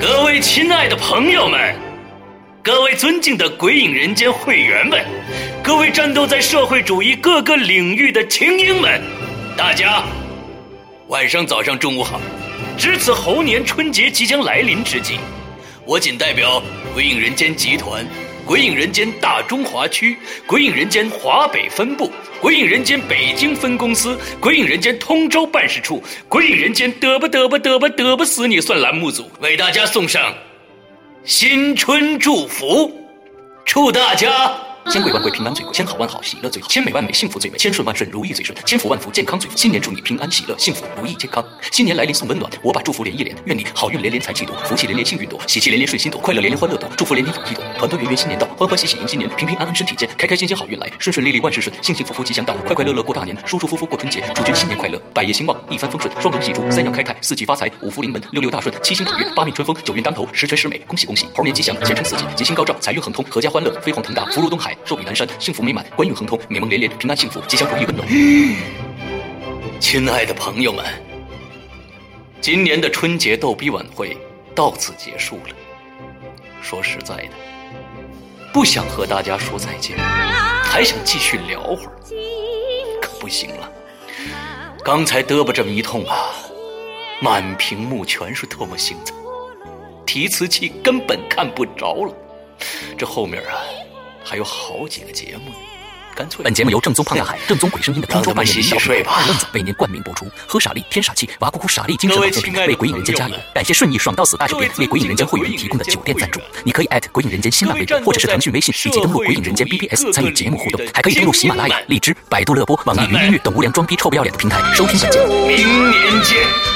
各位亲爱的朋友们，各位尊敬的鬼影人间会员们，各位战斗在社会主义各个领域的精英们，大家晚上、早上、中午好！值此猴年春节即将来临之际，我仅代表鬼影人间集团、鬼影人间大中华区、鬼影人间华北分部。鬼影人间北京分公司、鬼影人间通州办事处、鬼影人间得不得不得不得不死你算栏目组，为大家送上新春祝福，祝大家。千贵万贵平安最贵，千好万好喜乐最好，千美万美幸福最美，千顺万顺如意最顺，千福万福健康最福。新年祝你平安喜乐，幸福如意健康。新年来临送温暖，我把祝福连一连，愿你好运连连财气多，福气连连幸运多，喜气连连顺心多，快乐连连欢乐多，祝福连连友谊多，团团圆圆新年到，欢欢喜喜迎新年，平平安安身体健，开开心心好运来，顺顺利利万事顺，幸幸福福吉祥到，快快乐乐过大年，舒舒服服过春节，祝君新年快乐，百业兴旺，一帆风顺，双龙戏珠，三阳开泰，四季发财，五福临门，六六大顺，七星捧月，八面春风，九运当头，十全十美，恭喜恭喜，猴年吉祥，前程似锦，吉星高照，财运亨通，阖家欢乐，飞黄腾达，福如东海，寿比南山，幸。福美满，官运亨通，美梦连连，平安幸福，吉祥如意，温暖。亲爱的朋友们，今年的春节逗逼晚会到此结束了。说实在的，不想和大家说再见，还想继续聊会儿，可不行了。刚才嘚啵这么一通啊，满屏幕全是唾沫星子，提词器根本看不着了。这后面啊。还有好几个节目，干脆本节目由正宗胖大海、正宗鬼声音的通州半夜洗洗睡吧。愣子为您冠名播出。喝傻力添傻气，娃哭哭傻力精神保健品，为鬼影人间加油。感谢顺义爽到死大酒店为鬼影人间会员提供的酒店赞助。你可以艾特鬼影人间新浪微博或者是腾讯微信，以及登录鬼影人间 BBS 参与节目互动，还可以登录喜马拉雅、荔枝、百度乐播、网易云音乐等无良装逼臭不要脸的平台收听本节目。明年见。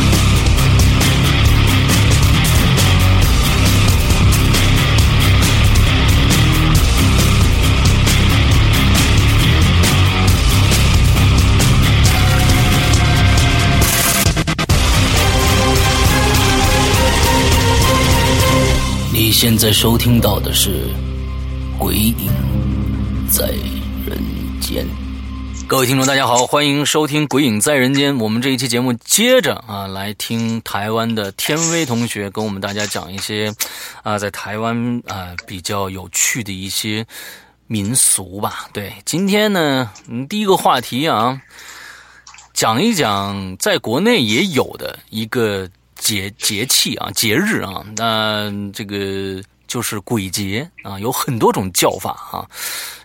现在收听到的是《鬼影在人间》。各位听众，大家好，欢迎收听《鬼影在人间》。我们这一期节目接着啊，来听台湾的天威同学跟我们大家讲一些啊，在台湾啊比较有趣的一些民俗吧。对，今天呢，嗯，第一个话题啊，讲一讲在国内也有的一个。节节气啊，节日啊，那这个就是鬼节啊，有很多种叫法啊，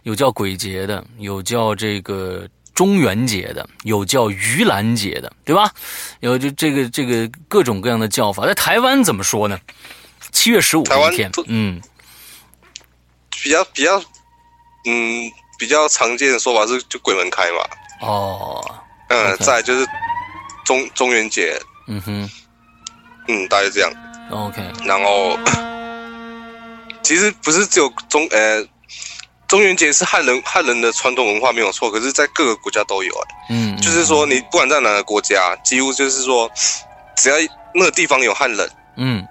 有叫鬼节的，有叫这个中元节的，有叫盂兰节的，对吧？有就这个这个各种各样的叫法，在台湾怎么说呢？七月十五台湾天，嗯，比较比较，嗯，比较常见的说法是就鬼门开嘛。哦，嗯，再就是中中元节，嗯哼。嗯，大概这样。OK。然后，其实不是只有中呃中元节是汉人汉人的传统文化没有错，可是在各个国家都有哎。嗯。就是说，你不管在哪个国家，几乎就是说，只要那个地方有汉人，嗯，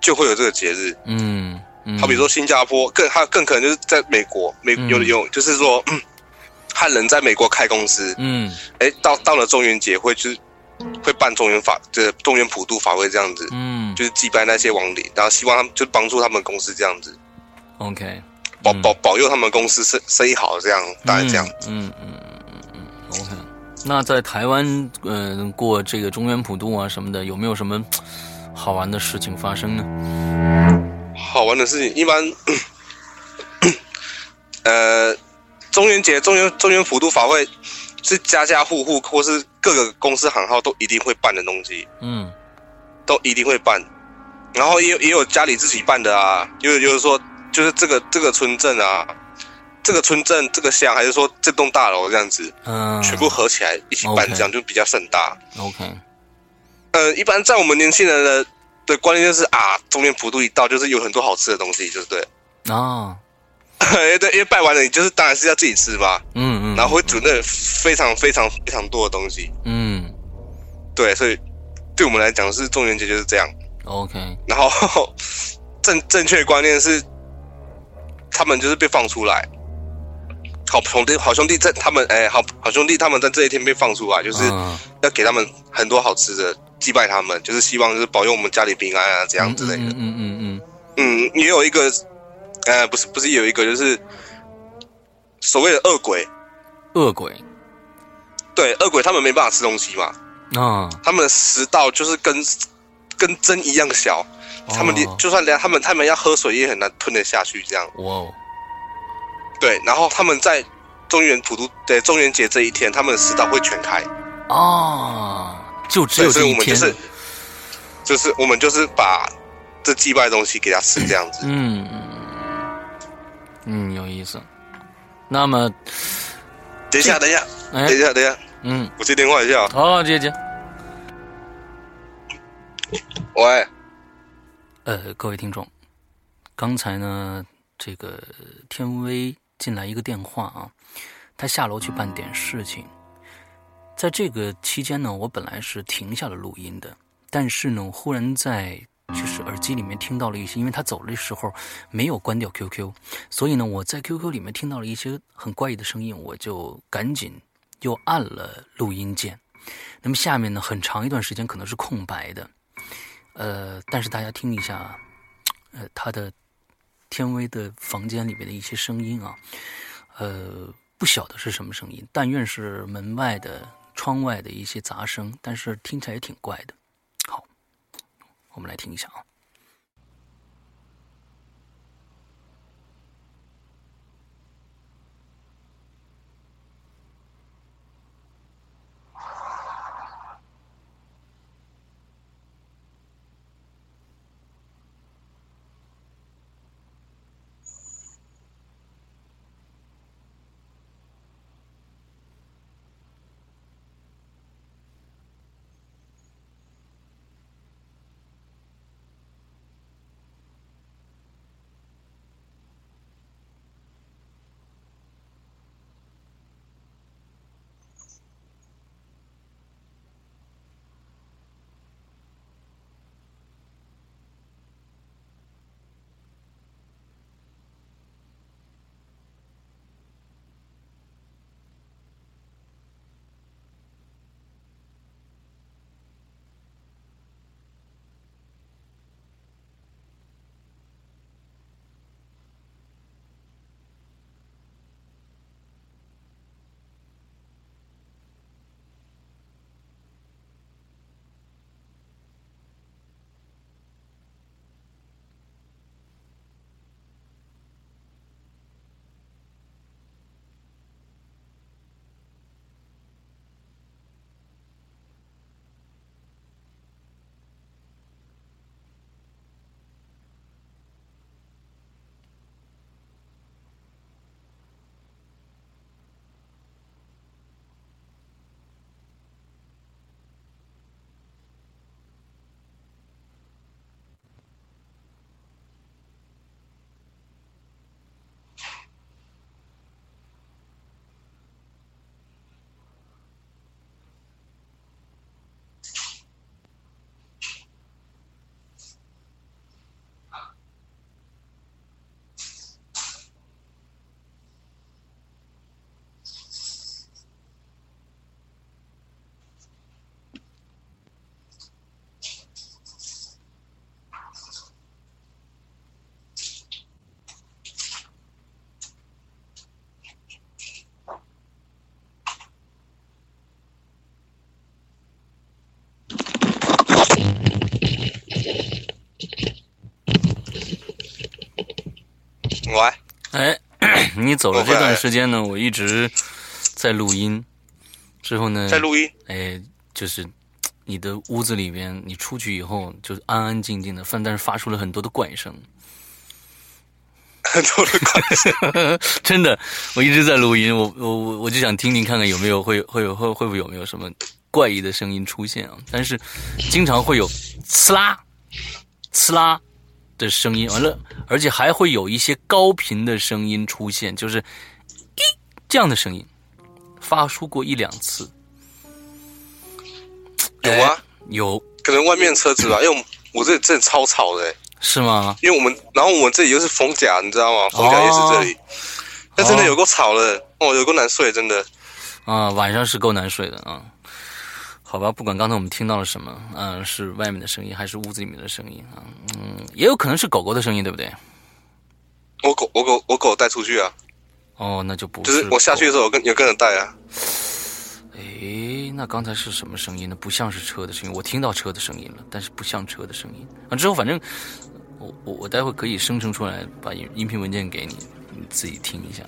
就会有这个节日。嗯。好比说新加坡，更还更可能就是在美国，美有有就是说 汉人在美国开公司，嗯，哎，到到了中元节会就是。会办中原法，这中原普渡法会这样子，嗯，就是祭拜那些亡灵，然后希望他们就帮助他们公司这样子，OK，保保保佑他们公司生生意好，这样大概这样，嗯嗯嗯嗯嗯，OK，那在台湾，嗯、过这个中原普渡啊什么的，有没有什么好玩的事情发生呢？好玩的事情，一般，呃，中元节、中元中元普渡法会是家家户户或是各个公司行号都一定会办的东西，嗯都一定会办。然后也有也有家里自己办的啊，也有就是说，就是这个这个村镇啊，这个村镇这个乡，还是说这栋大楼这样子，嗯，全部合起来一起办这样就比较盛大。OK，呃，一般在我们年轻人的的观念就是啊，中元普渡一到，就是有很多好吃的东西，就是对。啊，对，因为拜完了，你就是当然是要自己吃吧，嗯嗯，然后会准备非常非常非常多的东西。嗯对，所以对我们来讲是中元节就是这样。，OK，然后 正正确观念是，他们就是被放出来。好兄弟，好兄弟在他们哎，好好兄弟他们在这一天被放出来，就是嗯要给他们很多好吃的，祭拜他们，就是希望就是保佑我们家里平安啊，这样之类的。嗯嗯嗯嗯嗯，也有一个，呃，不是不是有一个就是所谓的恶鬼，嗯，恶鬼。对，恶鬼他们没办法吃东西嘛，啊，他们的食道就是跟跟针一样小，他们连哦就算连他们他们要喝水也很难吞得下去，这样哇哦，对，然后他们在中元普渡对中元节这一天，他们的食道会全开，啊，就只对所以我们就是就是我们就是把这祭拜的东西给他吃这样子。嗯嗯，有意思。那么，等一下，等一下，哎等一，下，等一下，嗯，我接电话一下。好，接接。喂，呃，各位听众，刚才呢，这个天威进来一个电话啊，他下楼去办点事情。在这个期间呢，我本来是停下了录音的，但是呢，忽然在就是耳机里面听到了一些，因为他走的时候没有关掉 QQ，所以呢，我在 QQ 里面听到了一些很怪异的声音，我就赶紧又按了录音键。那么下面呢，很长一段时间可能是空白的，呃，但是大家听一下，呃，他的天威的房间里面的一些声音啊，呃，不晓得是什么声音，但愿是门外的、窗外的一些杂声，但是听起来也挺怪的。我们来听一下啊。喂，哎，你走了这段时间呢，我一直在录音。之后呢？在录音。哎，就是你的屋子里边，你出去以后就安安静静的，但但是发出了很多的怪声。很多的怪声，真的，我一直在录音，我我我我就想听听看看有没有会会有会会不会有没有什么怪异的声音出现啊？但是经常会有呲啦呲啦的声音，完了，而且还会有一些高频的声音出现，就是咦这样的声音。发出过一两次，有啊，有，可能外面车子吧，因为我这里真的超吵的，是吗？因为我们，然后我们这里又是逢甲，你知道吗？逢甲也是这里，那真的有够吵的，哦，有够难睡，真的。啊，晚上是够难睡的啊。好吧，不管刚才我们听到了什么，嗯，是外面的声音还是屋子里面的声音啊？嗯，也有可能是狗狗的声音，对不对？我狗，我狗，我狗带出去啊。哦，那就不就是我下去的时候有跟有跟人带啊。诶，那刚才是什么声音呢？不像是车的声音，我听到车的声音了，但是不像车的声音。啊，之后反正我我我待会可以生成出来，把音音频文件给你，你自己听一下。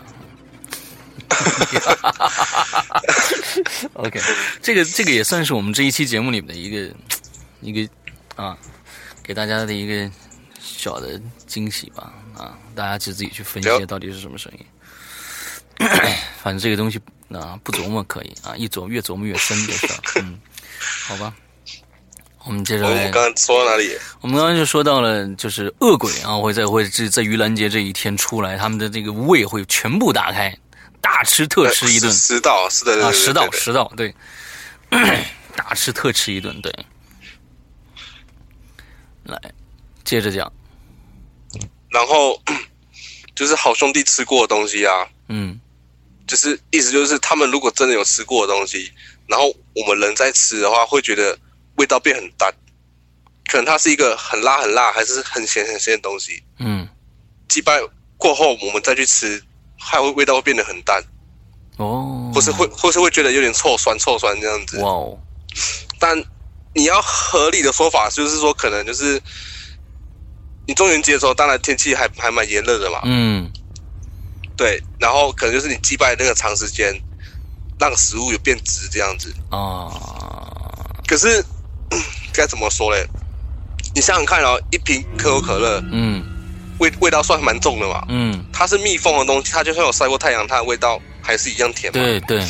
OK，这个这个也算是我们这一期节目里面的一个一个啊，给大家的一个小的惊喜吧。啊，大家就自己去分析到底是什么声音。反正这个东西啊，不琢磨可以啊，一琢越琢磨越深的事儿。嗯，好吧，我们接着来。我们刚刚说到哪里？我们刚刚就说到了，就是恶鬼啊，会在会在在盂兰节这一天出来，他们的这个胃会全部打开，大吃特吃一顿。食道是的啊，食道食道对，大吃特吃一顿对。来，接着讲。然后 就是好兄弟吃过的东西啊，嗯。就是意思就是，他们如果真的有吃过的东西，然后我们人在吃的话，会觉得味道变很淡。可能它是一个很辣很辣，还是很咸很咸的东西。嗯，祭拜过后，我们再去吃，还会味道会变得很淡。哦，或是会，或是会觉得有点臭酸臭酸这样子。哇哦！但你要合理的说法，就是说可能就是你中元节的时候，当然天气还还蛮炎热的嘛。嗯。对，然后可能就是你祭拜那个长时间，让食物有变质这样子啊。可是 该怎么说嘞？你想想看哦，一瓶可口可乐，嗯，味味道算蛮重的嘛，嗯，它是密封的东西，它就算有晒过太阳，它的味道还是一样甜嘛。对对，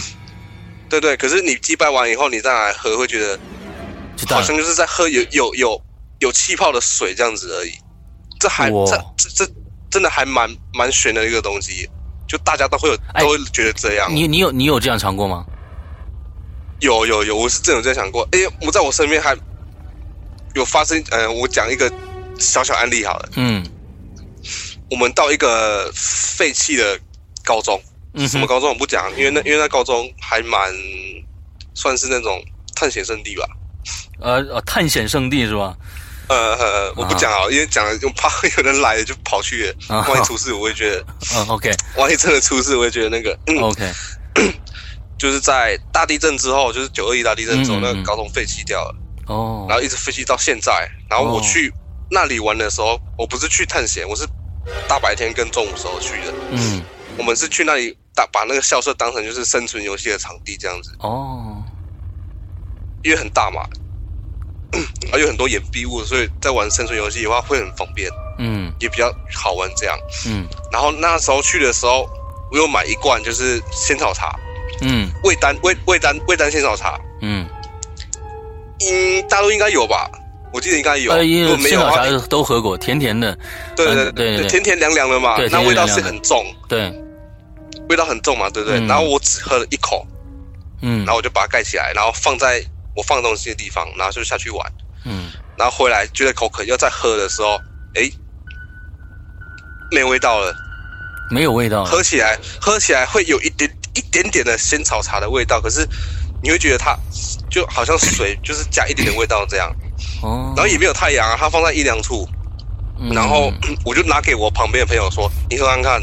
对对。可是你祭拜完以后，你再来喝，会觉得好像就是在喝有有有有气泡的水这样子而已。这还这这这真的还蛮蛮悬的一个东西。就大家都会有，都会觉得这样。你你有你有这样尝过吗？有有有，我是真有这样想过。哎，我在我身边还有发生。嗯，我讲一个小小案例好了。嗯，我们到一个废弃的高中，什么高中我不讲，因为那因为那高中还蛮算是那种探险圣地吧。呃呃，探险圣地是吧？呃，我不讲啊，因为讲了就怕有人来了就跑去，万一出事，我会觉得，嗯，OK，万一真的出事，我会觉得那个，OK，就是在大地震之后，就是九二一大地震之后，那个高中废弃掉了，哦，然后一直废弃到现在，然后我去那里玩的时候，我不是去探险，我是大白天跟中午时候去的，嗯，我们是去那里打把那个校舍当成就是生存游戏的场地这样子，哦，因为很大嘛。还 有很多掩蔽物，所以在玩生存游戏的话会很方便，嗯，也比较好玩这样，嗯。然后那时候去的时候，我有买一罐就是仙草茶，嗯，味丹味味丹味丹仙草茶，嗯，嗯，大陆应该有吧？我记得应该有，仙草茶都喝过，甜甜的，对对对，甜甜凉凉的嘛，那味道是很重，对，味道很重嘛，对不对？然后我只喝了一口，嗯，然后我就把它盖起来，然后放在。我放东西的地方，然后就下去玩，嗯，然后回来觉得口渴，要再喝的时候，哎，没味道了，没有味道，喝起来喝起来会有一点一点点的仙草茶的味道，可是你会觉得它就好像水，就是加一点点味道这样，哦，然后也没有太阳啊，它放在阴凉处，然后 我就拿给我旁边的朋友说，你喝看看，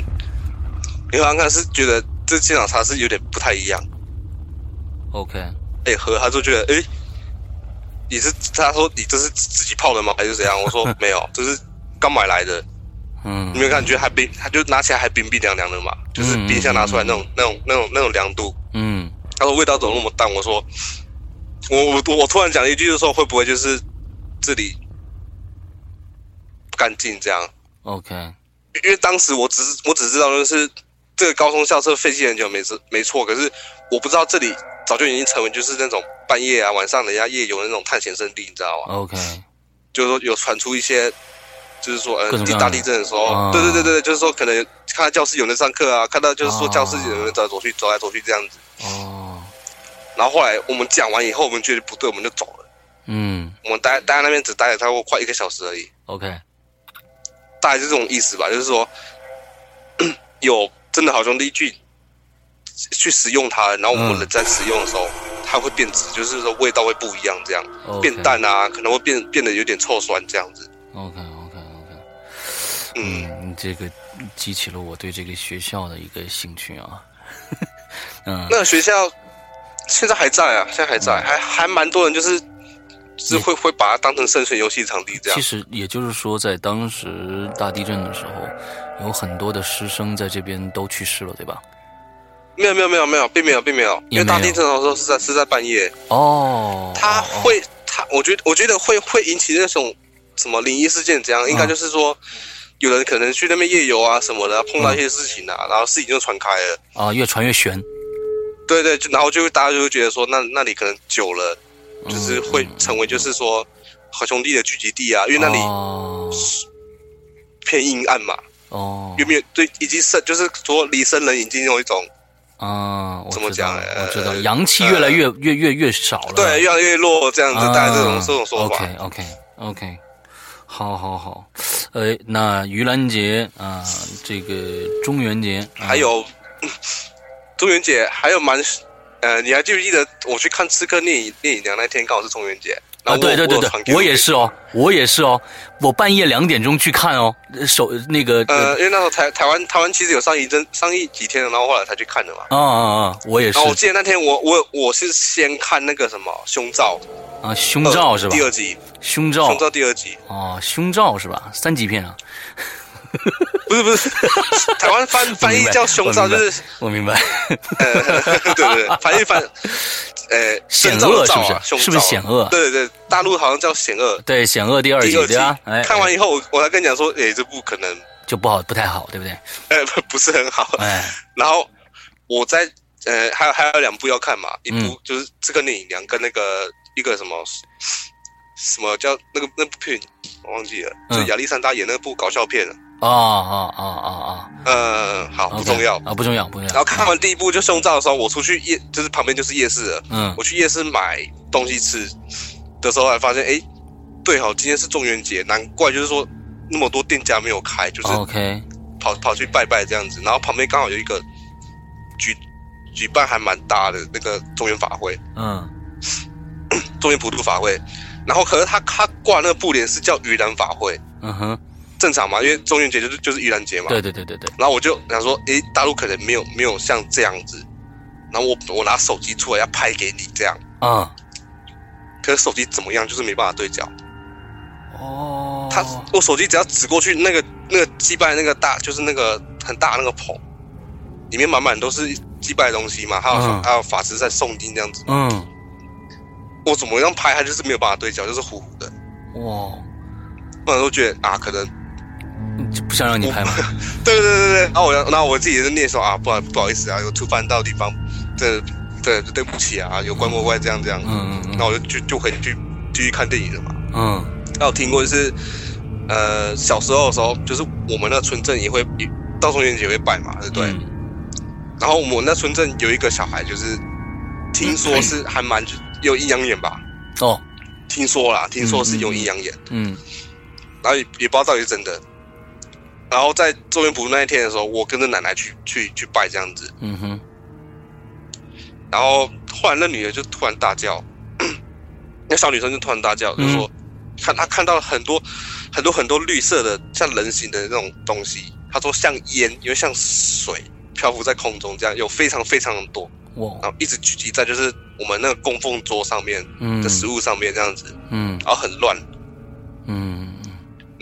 你喝看看，是觉得这现场茶是有点不太一样，OK。哎，喝，他就觉得，哎，你是他说你这是自己泡的吗？还是怎样？我说 没有，这是刚买来的。嗯，你没有感觉还冰，他就拿起来还冰冰凉凉的嘛，就是冰箱拿出来那种那种那种那种凉度。嗯，他说味道怎么那么淡？我说，我我我突然讲一句，就说会不会就是这里不干净这样？OK，因为当时我只是我只知道就是这个高中校舍废弃很久没错没错，可是我不知道这里早就已经成为就是那种半夜啊晚上人家夜游的那种探险圣地，你知道吗？OK，就是说有传出一些。就是说，呃，地大地震的时候，对对对对，就是说，可能看到教室有人上课啊，看到就是说教室有人走来走去，走来走去这样子。哦。然后后来我们讲完以后，我们觉得不对，我们就走了。嗯。我们待待在那边只待了差不多快一个小时而已。OK。大概是这种意思吧，就是说，有真的好兄弟去去使用它，然后我们人在使用的时候，它会变质，就是说味道会不一样，这样变淡啊，可能会变变得有点臭酸这样子。OK OK OK，。嗯，这个激起了我对这个学校的一个兴趣啊。嗯，那个学校现在还在啊，现在还在，还还蛮多人就是是会会把它当成生存游戏场地这样。其实也就是说，在当时大地震的时候，有很多的师生在这边都去世了，对吧？没有没有没有没有，并没有并没有，因为大地震的时候是在是在半夜哦。他会他，我觉得我觉得会会引起那种什么灵异事件，这样应该就是说。有人可能去那边夜游啊什么的，碰到一些事情啊，然后事情就传开了啊，越传越悬。对对，就然后就大家就会觉得说，那那里可能久了，就是会成为就是说好兄弟的聚集地啊，因为那里偏阴暗嘛。哦，有没有对？已经生就是说离生人已经有一种啊，怎么讲？我知道阳气越来越越越越少了，对，越来越弱这样子，大概这种这种说法。OK OK OK。好，好，好，呃，那盂兰节啊，这个中元节，还有中元节，还有蛮，呃，你还记不记得我去看《刺客聂隐聂隐娘》那天刚好是中元节？啊，对对对对，我也是哦，我也是哦，我半夜两点钟去看哦，首那个呃，因为那时候台台湾台湾其实有上映真上映几天了，然后后来才去看的嘛。啊啊啊！我也是。我记得那天我我我是先看那个什么胸罩啊，胸罩是吧？第二集胸罩，胸罩第二集哦，胸罩是吧？三级片啊。不 是不是，台湾翻翻译叫胸罩，就是我明白。对对，翻译翻，呃，险恶是不是？是不是险恶？对对对，大陆好像叫险恶。对，险恶第二集对吧？看完以后，我我还跟你讲说，哎，这部可能就不好，不太好，对不对？呃，不是很好。哎，然后我在呃，还有还有两部要看嘛，一部就是这个电影，两跟那个一个什么什么叫那个那部片，我忘记了，就亚历山大演那部搞笑片。啊啊啊啊啊！嗯，好，不重要啊，不重要，不重要。然后看完第一部就胸罩的时候，我出去夜，就是旁边就是夜市了。嗯，我去夜市买东西吃的时候，还发现，哎，对好，今天是中元节，难怪就是说那么多店家没有开，就是 OK，跑跑去拜拜这样子。然后旁边刚好有一个举举办还蛮大的那个中元法会，嗯，中元普渡法会。然后可是他他挂那个布帘是叫盂兰法会，嗯哼。正常嘛，因为中元节就是就是盂兰节嘛。对对对对对。然后我就想说，诶，大陆可能没有没有像这样子。然后我我拿手机出来要拍给你这样。啊。可是手机怎么样，就是没办法对焦。哦。他我手机只要指过去，那个那个祭拜那个大，就是那个很大那个棚，里面满满都是祭拜的东西嘛，还有还有法师在诵经这样子。嗯。我怎么样拍，他就是没有办法对焦，就是糊糊的。哇。我都觉得啊，可能。就不想让你拍吗？对对对对。对，然后我，然后我自己就念说啊，不好不好意思啊，有触犯到地方，这对对不起啊，有关过外这样这样，嗯嗯，那我就就就回去继续看电影了嘛，嗯，那我听过就是，呃，小时候的时候，就是我们那村镇也会到中元节会拜嘛，对不对？然后我们那村镇有一个小孩，就是听说是还蛮有阴阳眼吧？哦，听说啦，听说是有阴阳眼，嗯，然后也也不知道到底是真的。然后在周元普渡那一天的时候，我跟着奶奶去去去拜这样子。嗯哼。然后后来那女的就突然大叫，那小女生就突然大叫，就说看她看到了很多很多很多绿色的像人形的那种东西。她说像烟，因为像水漂浮在空中这样，有非常非常的多。哇！然后一直聚集在就是我们那个供奉桌上面的食物上面这样子。嗯。然后很乱。嗯。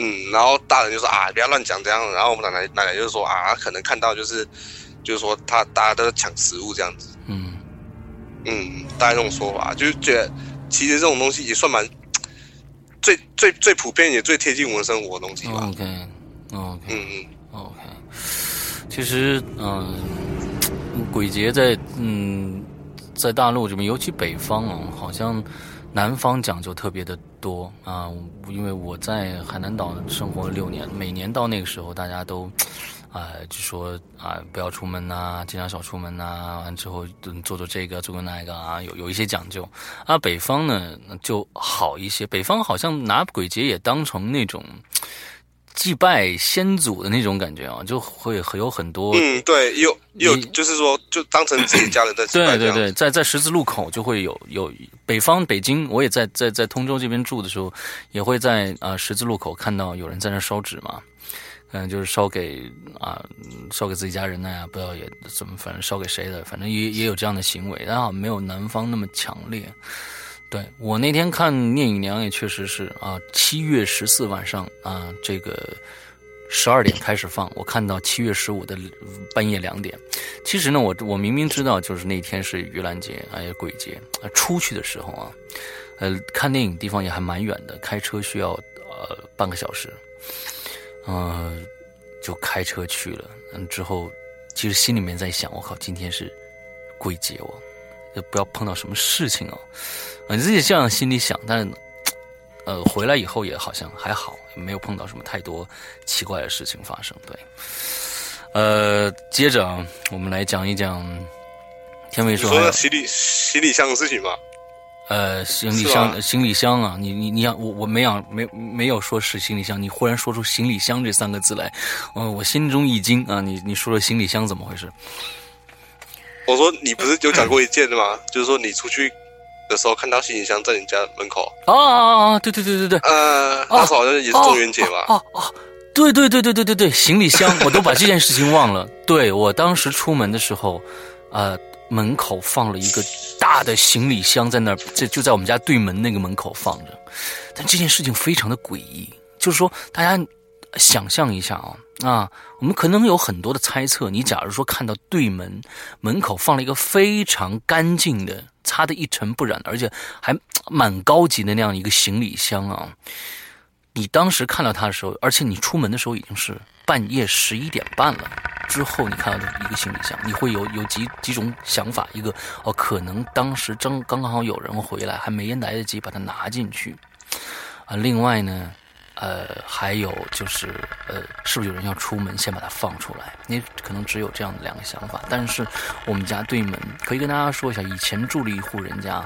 嗯，然后大人就说啊，不要乱讲这样，然后我们奶奶奶奶就说啊，可能看到就是，就是说他大家都在抢食物这样子，嗯嗯，大概这种说法，就是觉得其实这种东西也算蛮最最最普遍也最贴近我们生活的东西吧。OK OK 嗯嗯 OK，其实嗯，鬼节在嗯在大陆这边，尤其北方啊，好像。南方讲究特别的多啊，因为我在海南岛生活了六年，每年到那个时候，大家都，啊，就说啊，不要出门呐，尽量少出门呐，完之后做做这个，做做那个啊，有有一些讲究。啊，北方呢就好一些，北方好像拿鬼节也当成那种。祭拜先祖的那种感觉啊，就会有很多。嗯，对，有有，就是说，就当成自己家人在祭拜。对对对，在在十字路口就会有有北方北京，我也在在在通州这边住的时候，也会在啊十字路口看到有人在那烧纸嘛，嗯，就是烧给啊烧给自己家人的呀，不知道也怎么，反正烧给谁的，反正也也有这样的行为，但好像没有南方那么强烈。对我那天看《聂隐娘》也确实是啊，七月十四晚上啊，这个十二点开始放，我看到七月十五的半夜两点。其实呢，我我明明知道就是那天是盂兰节，哎呀鬼节，出去的时候啊，呃，看电影地方也还蛮远的，开车需要呃半个小时，嗯，就开车去了。嗯，之后其实心里面在想，我靠，今天是鬼节哦，不要碰到什么事情哦。你自己这样心里想，但是，呃，回来以后也好像还好，没有碰到什么太多奇怪的事情发生。对，呃，接着啊，我们来讲一讲天伟说行李行李箱的事情吧。呃，行李箱行李箱啊，你你你想我我没有没没有说是行李箱，你忽然说出行李箱这三个字来，嗯，我心中一惊啊！你你说了行李箱怎么回事？我说你不是有讲过一件的吗？就是说你出去。的时候看到行李箱在你家门口啊啊啊！对对对对对，呃，那时候好像也是中元节吧？哦哦！对对对对对对对，行李箱我都把这件事情忘了。对我当时出门的时候，呃，门口放了一个大的行李箱在那儿，这就在我们家对门那个门口放着。但这件事情非常的诡异，就是说大家想象一下啊啊，我们可能有很多的猜测。你假如说看到对门门口放了一个非常干净的。擦的一尘不染，而且还蛮高级的那样一个行李箱啊！你当时看到它的时候，而且你出门的时候已经是半夜十一点半了，之后你看到的一个行李箱，你会有有几几种想法？一个哦，可能当时正刚刚好有人回来，还没来得及把它拿进去啊。另外呢？呃，还有就是，呃，是不是有人要出门先把它放出来？你可能只有这样的两个想法。但是我们家对门可以跟大家说一下，以前住了一户人家，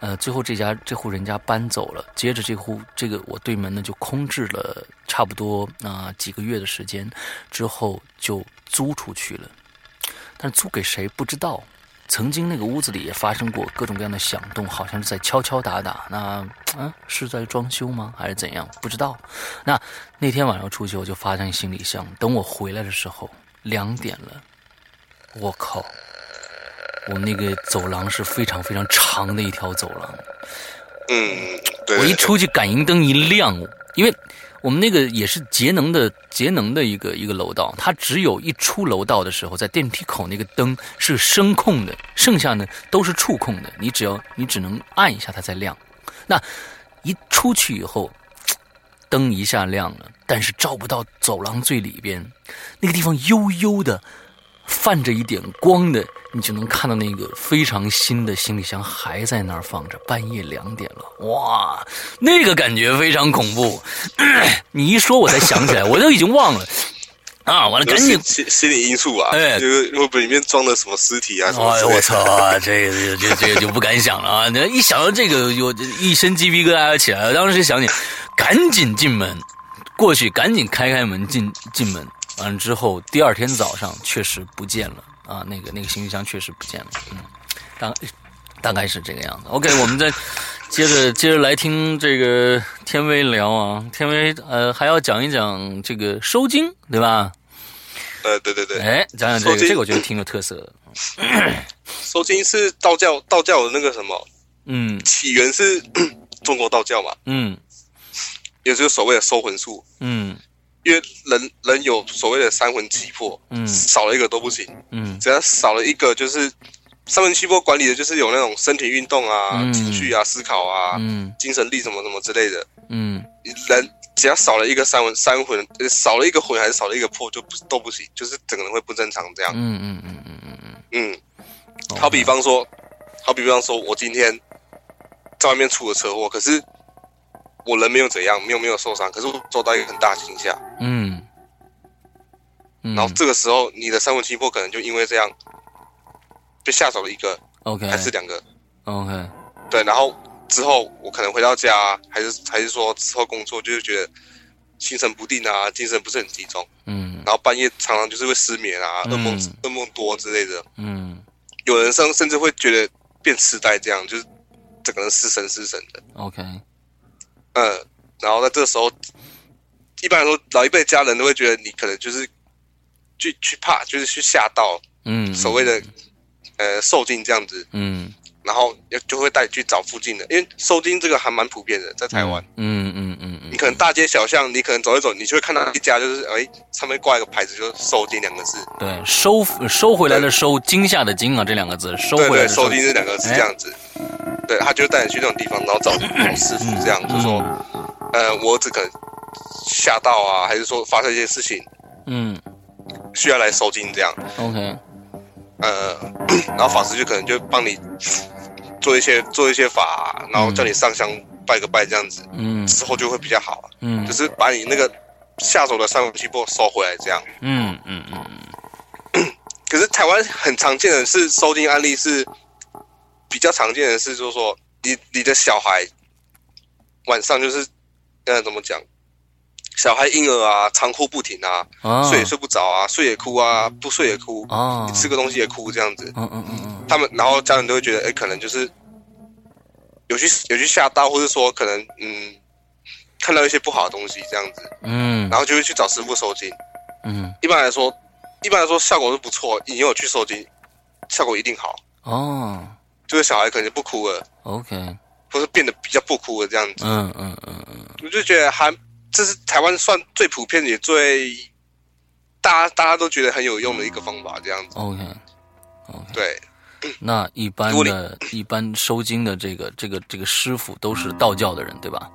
呃，最后这家这户人家搬走了，接着这户这个我对门呢就空置了差不多啊几个月的时间，之后就租出去了，但是租给谁不知道。曾经那个屋子里也发生过各种各样的响动，好像是在敲敲打打。那，嗯，是在装修吗？还是怎样？不知道。那那天晚上出去，我就发现行李箱。等我回来的时候，两点了。我靠！我们那个走廊是非常非常长的一条走廊。嗯，对。我一出去，感应灯一亮，因为。我们那个也是节能的节能的一个一个楼道，它只有一出楼道的时候，在电梯口那个灯是声控的，剩下呢都是触控的，你只要你只能按一下它才亮。那一出去以后，灯一下亮了，但是照不到走廊最里边，那个地方悠悠的。泛着一点光的，你就能看到那个非常新的行李箱还在那儿放着。半夜两点了，哇，那个感觉非常恐怖。你一说，我才想起来，我都已经忘了啊！完了，赶紧心心理因素啊！哎，就是会不会里面装的什么尸体啊？哎我操，这个这这个就不敢想了啊！一想到这个，我一身鸡皮疙瘩要起来了。当时想起，赶紧进门过去，赶紧开开门进进门。完了之后，第二天早上确实不见了啊，那个那个行李箱确实不见了，嗯，大大概是这个样子。OK，我们再接着接着来听这个天威聊啊，天威呃还要讲一讲这个收金，对吧？呃，对对对，哎，讲讲这个，这个我觉得挺有特色的。收金是道教道教的那个什么，嗯，起源是 中国道教嘛，嗯。也就是所谓的收魂术。嗯，因为人人有所谓的三魂七魄，嗯。少了一个都不行。嗯。只要少了一个，就是三魂七魄管理的就是有那种身体运动啊、嗯。情绪啊、思考啊、嗯。精神力什么什么之类的。嗯。人只要少了一个三魂三魂，呃少了一个魂还是少了一个魄，就不都不行，就是整个人会不正常这样。嗯嗯嗯嗯嗯嗯，嗯，好比方说，好比方说，我今天在外面出了车祸，可是我人没有怎样，没有没有受伤，可是我受到一个很大的惊吓，嗯，嗯，然后这个时候你的三魂七魄可能就因为这样被吓走了一个 OK 还是两个，OK，对，然后之后我可能回到家，还是还是说之后工作，就是觉得心神不定啊，精神不是很集中，嗯。然后半夜常常就是会失眠啊，嗯。噩梦噩梦多之类的，嗯。有人甚甚至会觉得变痴呆，这样就是整个人失神失神的。OK，嗯，然后在这个时候，一般来说，老一辈家人都会觉得你可能就是去去怕，就是去吓到嗯，所谓的呃受精这样子，嗯然后要就会带你去找附近的，因为受精这个还蛮普遍的，在台湾。嗯嗯嗯嗯，你可能大街小巷，你可能走一走，你就会看到一家就是哎上面挂一个牌子，就是“收金”两个字。对收收回来的收，惊吓的惊啊，这两个字收回来的受精这两个字这样子。对，他就带你去那种地方，然后找找师傅这样，就说，呃，我儿子可能吓到啊，还是说发生一些事情嗯需要来收金这样。OK，呃，然后法师就可能就帮你做一些做一些法，然后叫你上香拜个拜这样子，嗯。之后就会比较好，嗯。就是把你那个下手的三魂七魄收回来这样。嗯嗯嗯。可是台湾很常见的是收金案例是比较常见的是，就是说你你的小孩晚上就是呃怎么讲，小孩婴儿啊长哭不停啊，啊，睡也睡不着啊，睡也哭啊，不睡也哭，啊，你吃个东西也哭这样子。嗯嗯嗯嗯。他们然后家人都会觉得，哎，可能就是有去有去吓到，或者说可能嗯看到一些不好的东西这样子，嗯。然后就会去找师傅收金。嗯。一般来说，一般来说效果是不错，你有去收金，效果一定好。哦。就是小孩可能不哭了，OK，或是变得比较不哭了这样子，嗯嗯嗯嗯。我就觉得还这是台湾算最普遍也最大家大家都觉得很有用的一个方法，这样子。OK，对，那一般的一般收精的这个这个这个师傅都是道教的人对吧？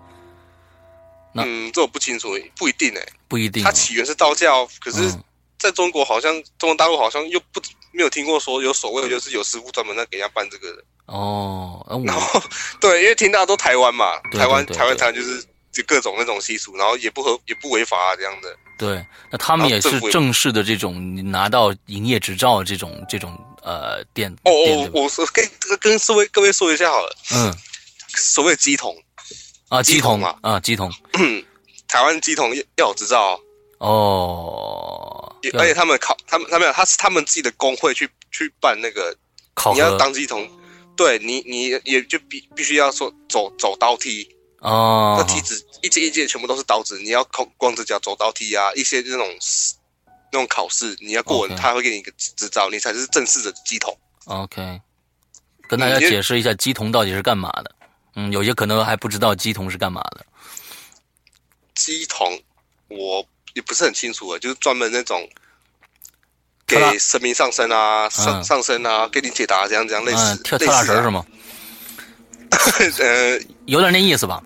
那嗯，这我不清楚，不一定哎、不一定啊，它起源是道教，可是嗯在中国好像中国大陆好像又不没有听过说有所谓的就是有师傅专门在给人家办这个的。哦，呃然后对，因为听到都台湾嘛，对台湾台湾台湾就是就各种那种习俗，然后也不合也不违法啊这样的。对，那他们也是正式的这种你拿到营业执照这种这种呃店哦？哦我说跟跟各位各位说一下好了，嗯。所谓鸡桶，啊，鸡童鸡童嘛。啊，鸡童台湾鸡桶要要有执照哦，哦，而且他们考他们他们他是他们自己的工会去去办那个，考你要核当鸡童，对你你也就必必须要说走走刀梯，哦。那，梯子一阶一阶全部都是刀子，你要光光着脚走刀梯啊，一些那种那种考试你要过他会给你一个执照，你才是正式的鸡童。OK，跟大家解释一下鸡童到底是干嘛的。嗯，有些可能还不知道鸡童是干嘛的。鸡童我也不是很清楚啊，就是专门那种给神明上身啊、上嗯上身啊，给你解答这样这样类似嗯，跳跳大神是吗？吗？呃，有点那意思吧？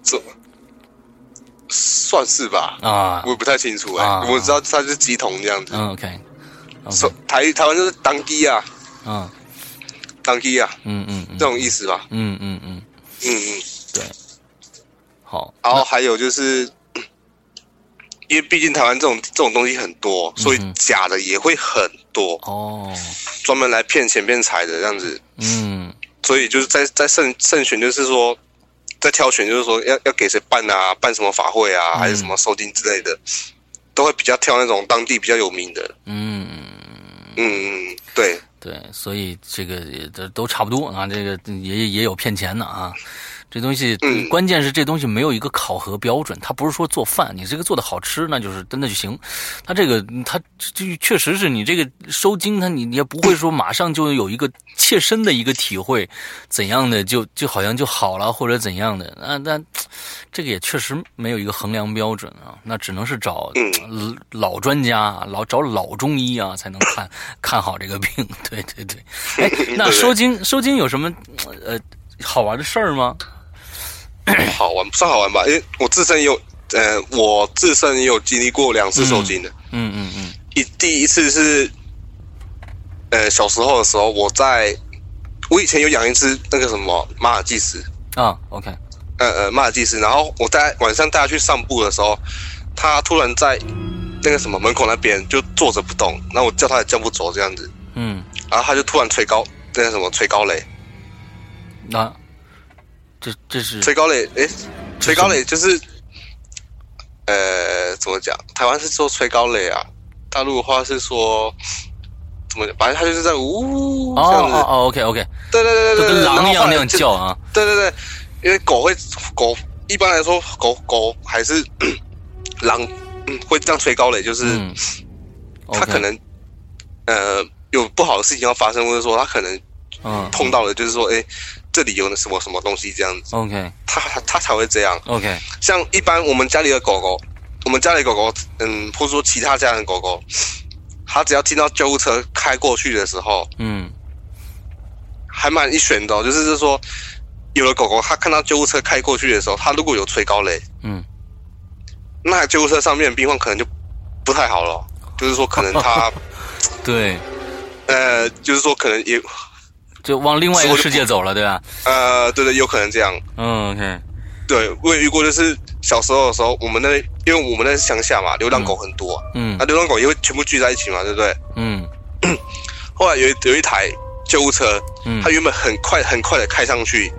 这算是吧，啊。我，也不太清楚哎、啊我知道它是鸡童这样子。嗯，OK，说台台湾就是当鸡啊，嗯。当鸡啊。嗯嗯嗯。这种意思吧。嗯嗯嗯，嗯嗯。对，好，然后还有就是，因为毕竟台湾这种这种东西很多，所以假的也会很多，哦，专门来骗钱骗财的这样子。嗯。所以就是在在慎慎选，就是说在挑选，就是说要要给谁办啊，办什么法会啊，嗯还是什么收金之类的，都会比较挑那种当地比较有名的。嗯。嗯嗯，对，对，所以这个也都都差不多啊，这个也也有骗钱的啊。这东西，嗯关键是这东西没有一个考核标准，它不是说做饭，你这个做的好吃，那就是真的就行。它这个，它就确实是你这个收精，它你你也不会说马上就有一个切身的一个体会，怎样的就就好像就好了或者怎样的，那那这个也确实没有一个衡量标准啊，那只能是找老专家、老找老中医啊，才能看看好这个病。对对对，哎，那收精收精有什么呃好玩的事儿吗？好玩不算好玩吧，因为我自身有呃，我自身也有经历过两次受惊的。嗯嗯嗯，一第一次是呃小时候的时候，我在我以前有养一只那个什么马尔济斯啊，OK，呃呃马尔济斯，然后我在晚上带它去散步的时候，它突然在那个什么门口那边就坐着不动，那我叫它也叫不走这样子。嗯，然后它就突然吹高那个什么吹高雷，那。这这是吹高垒，哎，吹高垒就是，呃，怎么讲？台湾是说吹高垒啊，大陆的话是说怎么？反正他就是在呜这样子。哦哦，OK OK。对对对对对，跟狼一样那样叫啊。对对对，因为狗会狗一般来说狗狗还是狼会这样吹高垒，就是它可能呃有不好的事情要发生，或者说它可能嗯碰到了，就是说哎。这里有什么什么东西这样子？OK，它它才会这样。OK，像一般我们家里的狗狗，我们家里狗狗，嗯，或者说其他家的狗狗，它只要听到救护车开过去的时候，嗯，还蛮一选的，就是是说，有的狗狗它看到救护车开过去的时候，它如果有吹高雷，嗯，那救护车上面的病患可能就不太好了，就是说可能它，对，呃，就是说可能也。就往另外一个世界走了，对吧？呃，对对，有可能这样。嗯，OK。对，我也遇过，就是小时候的时候，我们那因为我们那是乡下嘛，流浪狗很多。嗯。那流浪狗也会全部聚在一起嘛，对不对？嗯。后来有有一台救护车，它原本很快很快的开上去，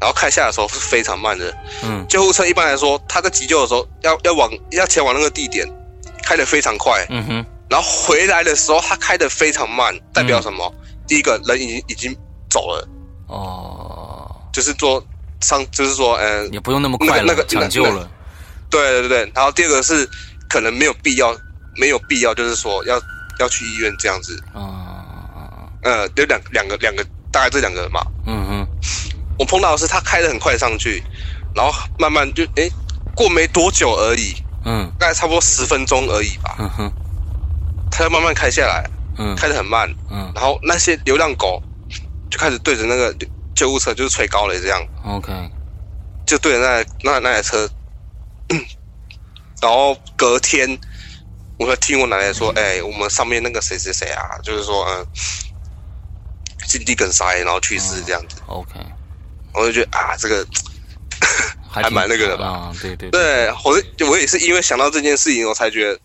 然后开下的时候是非常慢的。嗯。救护车一般来说，它在急救的时候要要往要前往那个地点，开的非常快。嗯哼。然后回来的时候，它开的非常慢，代表什么？第一个人已经已经走了，哦，就是说上，就是说，嗯，也不用那么快那个抢救了，对对对。然后第二个是可能没有必要，没有必要，就是说要要去医院这样子，啊，呃，有两两个两个，大概这两个嘛，嗯哼。我碰到的是他开的很快上去，然后慢慢就哎过没多久而已，嗯，大概差不多十分钟而已吧，嗯哼，他要慢慢开下来。嗯，开得很慢，嗯，然后那些流浪狗就开始对着那个救护车就是吹高雷这样，OK，就对着那那那台车，然后隔天我会听我奶奶说，哎，我们上面那个谁谁谁啊，就是说嗯，心肌梗塞然后去世这样子，OK，我就觉得啊，这个 还蛮那个的吧，对对对，我我也是因为想到这件事情，我才觉得。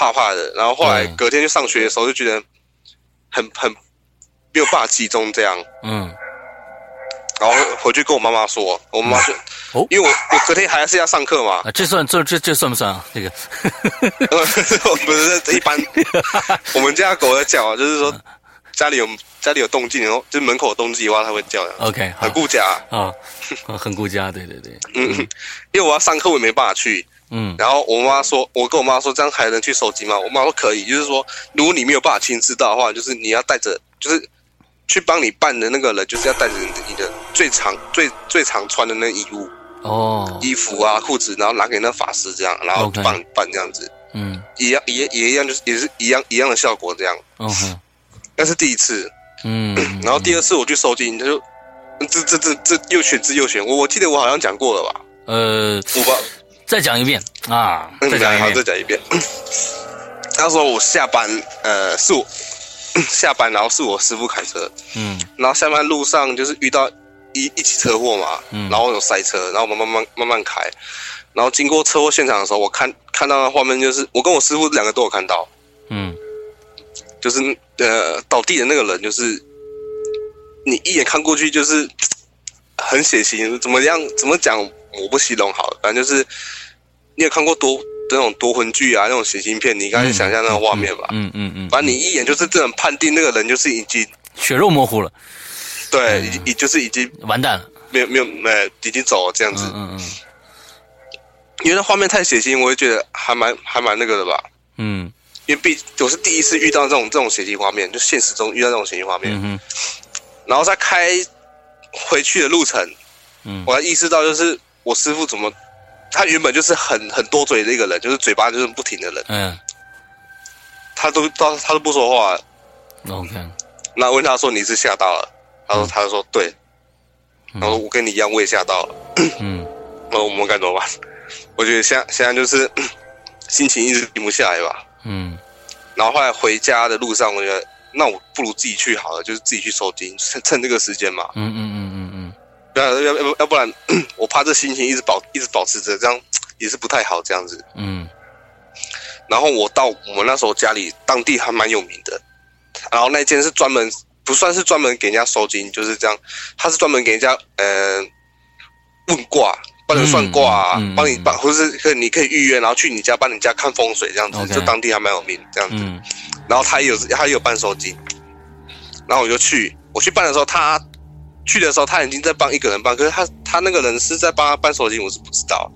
怕怕的，然后后来隔天去上学的时候，就觉得很很没有办法集中这样。嗯，然后回去跟我妈妈说，我妈妈就哦，因为我我隔天还是要上课嘛。啊，这算这这这算不算啊？这个 不是一般，我们家狗在叫啊，就是说家里有家里有动静，然后就是门口有动静的话，它会叫的。OK，很顾家啊，很顾家，对对对。嗯，因为我要上课，我也没办法去。嗯，然后我妈说，我跟我妈说，这样还能去收集吗？我妈说可以，就是说，如果你没有办法亲自到的话，就是你要带着，就是去帮你办的那个人，就是要带着你的最常、最最常穿的那衣物哦，衣服啊、裤子，然后拿给那法师这样，然后帮办这样子，嗯，一样也也一样，就是也是一样一样的效果这样。嗯哼，那是第一次，嗯，然后第二次我去收集，他就这这这这又选之又选，我我记得我好像讲过了吧？呃，我吧。再讲一遍啊！再讲一遍，再讲一遍。他说我下班，呃，是我 下班，然后是我师傅开车，嗯，然后下班路上就是遇到一一起车祸嘛，嗯，然后有塞车，然后我们慢慢慢慢开，然后经过车祸现场的时候，我看看到的画面就是我跟我师傅两个都有看到，嗯，就是呃倒地的那个人，就是你一眼看过去就是 很血腥，怎么样？怎么讲？我不形容好，反正就是。你有看过多这种夺魂剧啊，那种血腥片？你刚才想象那个画面吧。嗯嗯嗯。反正你一眼就是这种判定那个人就是已经血肉模糊了。对，已已就是已经完蛋了。没有没有没，已经走了这样子。嗯嗯。因为那画面太血腥，我也觉得还蛮还蛮那个的吧。嗯。因为毕我是第一次遇到这种这种血腥画面，就现实中遇到这种血腥画面。嗯然后再开回去的路程，嗯，我才意识到就是。我师傅怎么，他原本就是很很多嘴的一个人，就是嘴巴就是不停的人。嗯。他都他他都不说话。OK。那问他说你是吓到了？他说他说对。然后我跟你一样，我也吓到了。嗯。那我们该怎么办？我觉得现现在就是 心情一直停不下来吧。嗯。然后后来回家的路上，我觉得那我不如自己去好了，就是自己去收金，趁趁这个时间嘛。嗯嗯嗯。要要要要不然，我怕这心情一直保一直保持着，这样 也是不太好。这样子。嗯。然后我到我们那时候家里，当地还蛮有名的。然后那间是专门不算是专门给人家收金，就是这样。他是专门给人家呃问卦。帮人算卦啊，帮你帮，或是可你可以预约，然后去你家帮你家看风水这样子，就当地还蛮有名这样子。然后他也有他也有办收金，然后我就去，我去办的时候，他去的时候他已经在帮一个人办，可是他他那个人是在帮他办手机，我是不知道。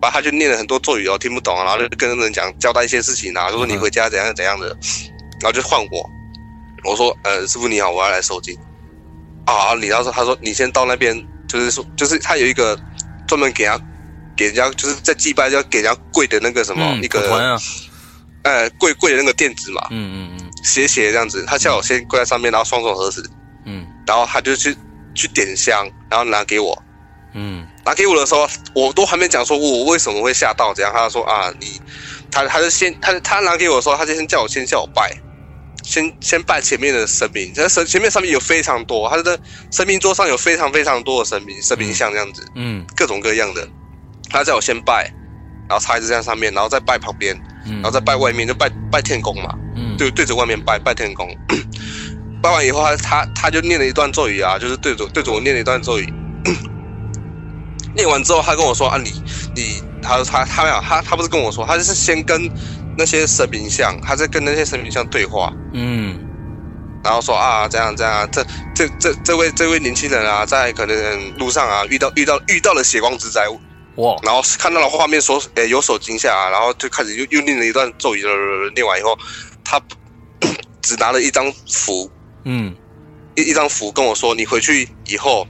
然后他就念了很多咒语哦，听不懂，然后就跟人讲交代一些事情啊，就说你回家怎样怎样的，然后就换我，我说呃师傅你好，我要来收金。啊，你要说他说你先到那边，就是说就是他有一个。专门给人家，给人家就是在祭拜要给人家跪的那个什么一个，呃，跪跪的那个垫子嘛，嗯嗯嗯，斜斜这样子，他叫我先跪在上面，然后双手合十，嗯，然后他就去去点香，然后拿给我，嗯，拿给我的时候，我都还没讲说我为什么会吓到，这样他说啊，你，他他就先他他拿给我的时候，他就先叫我先叫我拜。先先拜前面的神明，这神前面上面有非常多，他的神明桌上有非常非常多的神明神明像这样子，嗯，各种各样的。他叫我先拜，然后插一支在上面，然后再拜旁边，然后再拜外面，就拜拜天宫嘛，嗯，对对着外面拜拜天公。拜完以后，他他他就念了一段咒语啊，就是对着对着我念了一段咒语。念完之后，他跟我说啊，你你，他说他他没有他他不是跟我说，他就是先跟。那些神明像，他在跟那些神明像对话，嗯，然后说啊，这样这样，这这这这位这位年轻人啊，在可能路上啊遇到遇到遇到了血光之灾，哇，然后看到了画面，说诶有所惊吓啊，然后就开始又又念了一段咒语，念完以后，他 只拿了一张符，嗯，一一张符跟我说，你回去以后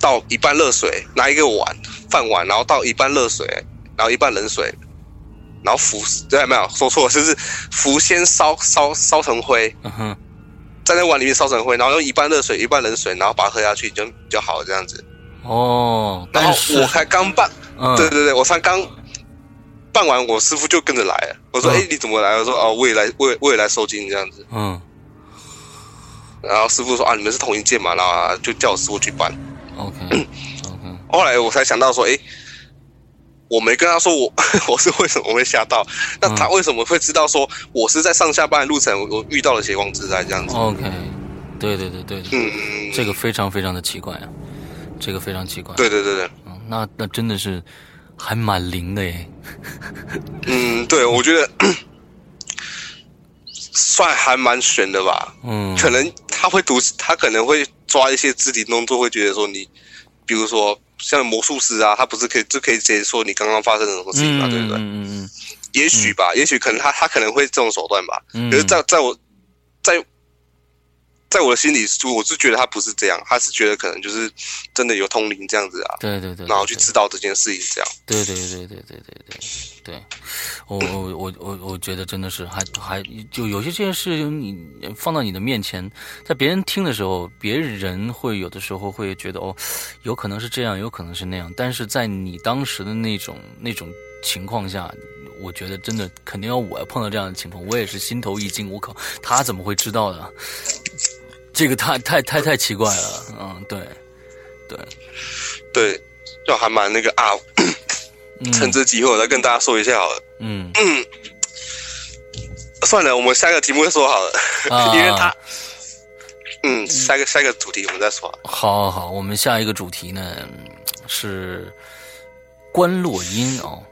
倒一半热水，拿一个碗饭碗，然后倒一半热水，然后一半冷水。然后符对没有说错，就是符先烧烧烧成灰，嗯哼，在那碗里面烧成灰，然后用一半热水一半冷水，然后把它喝下去就就好这样子。哦，然后我才刚办，对对对，我才刚办完，我师傅就跟着来了。我说：“哎，你怎么来？”我说：“哦，我也来，我也我也来收金这样子。”嗯，然后师傅说：“啊，你们是同一件嘛？”然后就叫我师傅去搬。OK，OK。后来我才想到说：“哎。”我没跟他说我 我是为什么会吓到，那他为什么会知道说我是在上下班的路程我遇到了邪光之灾这样子？OK，对对对对，嗯嗯，这个非常非常的奇怪啊，这个非常奇怪。对对对对，嗯，那那真的是还蛮灵的耶。嗯，对，我觉得算还蛮悬的吧。嗯，可能他会读，他可能会抓一些肢体动作，会觉得说你，比如说。像魔术师啊，他不是可以就可以直接说你刚刚发生了什么事情嘛，对不对？嗯。也许吧，也许可能他他可能会这种手段吧。嗯。可是，在在我，在在我的心里，我是觉得他不是这样，他是觉得可能就是真的有通灵这样子啊。对对对。然后去知道这件事情这样。对对对对对对对对。我我我我我觉得真的是还还就有些这件事情，你放到你的面前，在别人听的时候，别人会有的时候会觉得哦，有可能是这样，有可能是那样。但是在你当时的那种那种情况下，我觉得真的肯定要我要碰到这样的情况，我也是心头一惊。我靠，他怎么会知道的？这个太太太太奇怪了。嗯，对，对，对，就还蛮那个啊。趁这机会，我再跟大家说一下好了。嗯嗯，算了，我们下一个题目再说好了，因为他，嗯，下一个下一个主题我们再说。好，好，好，我们下一个主题呢是关洛音哦。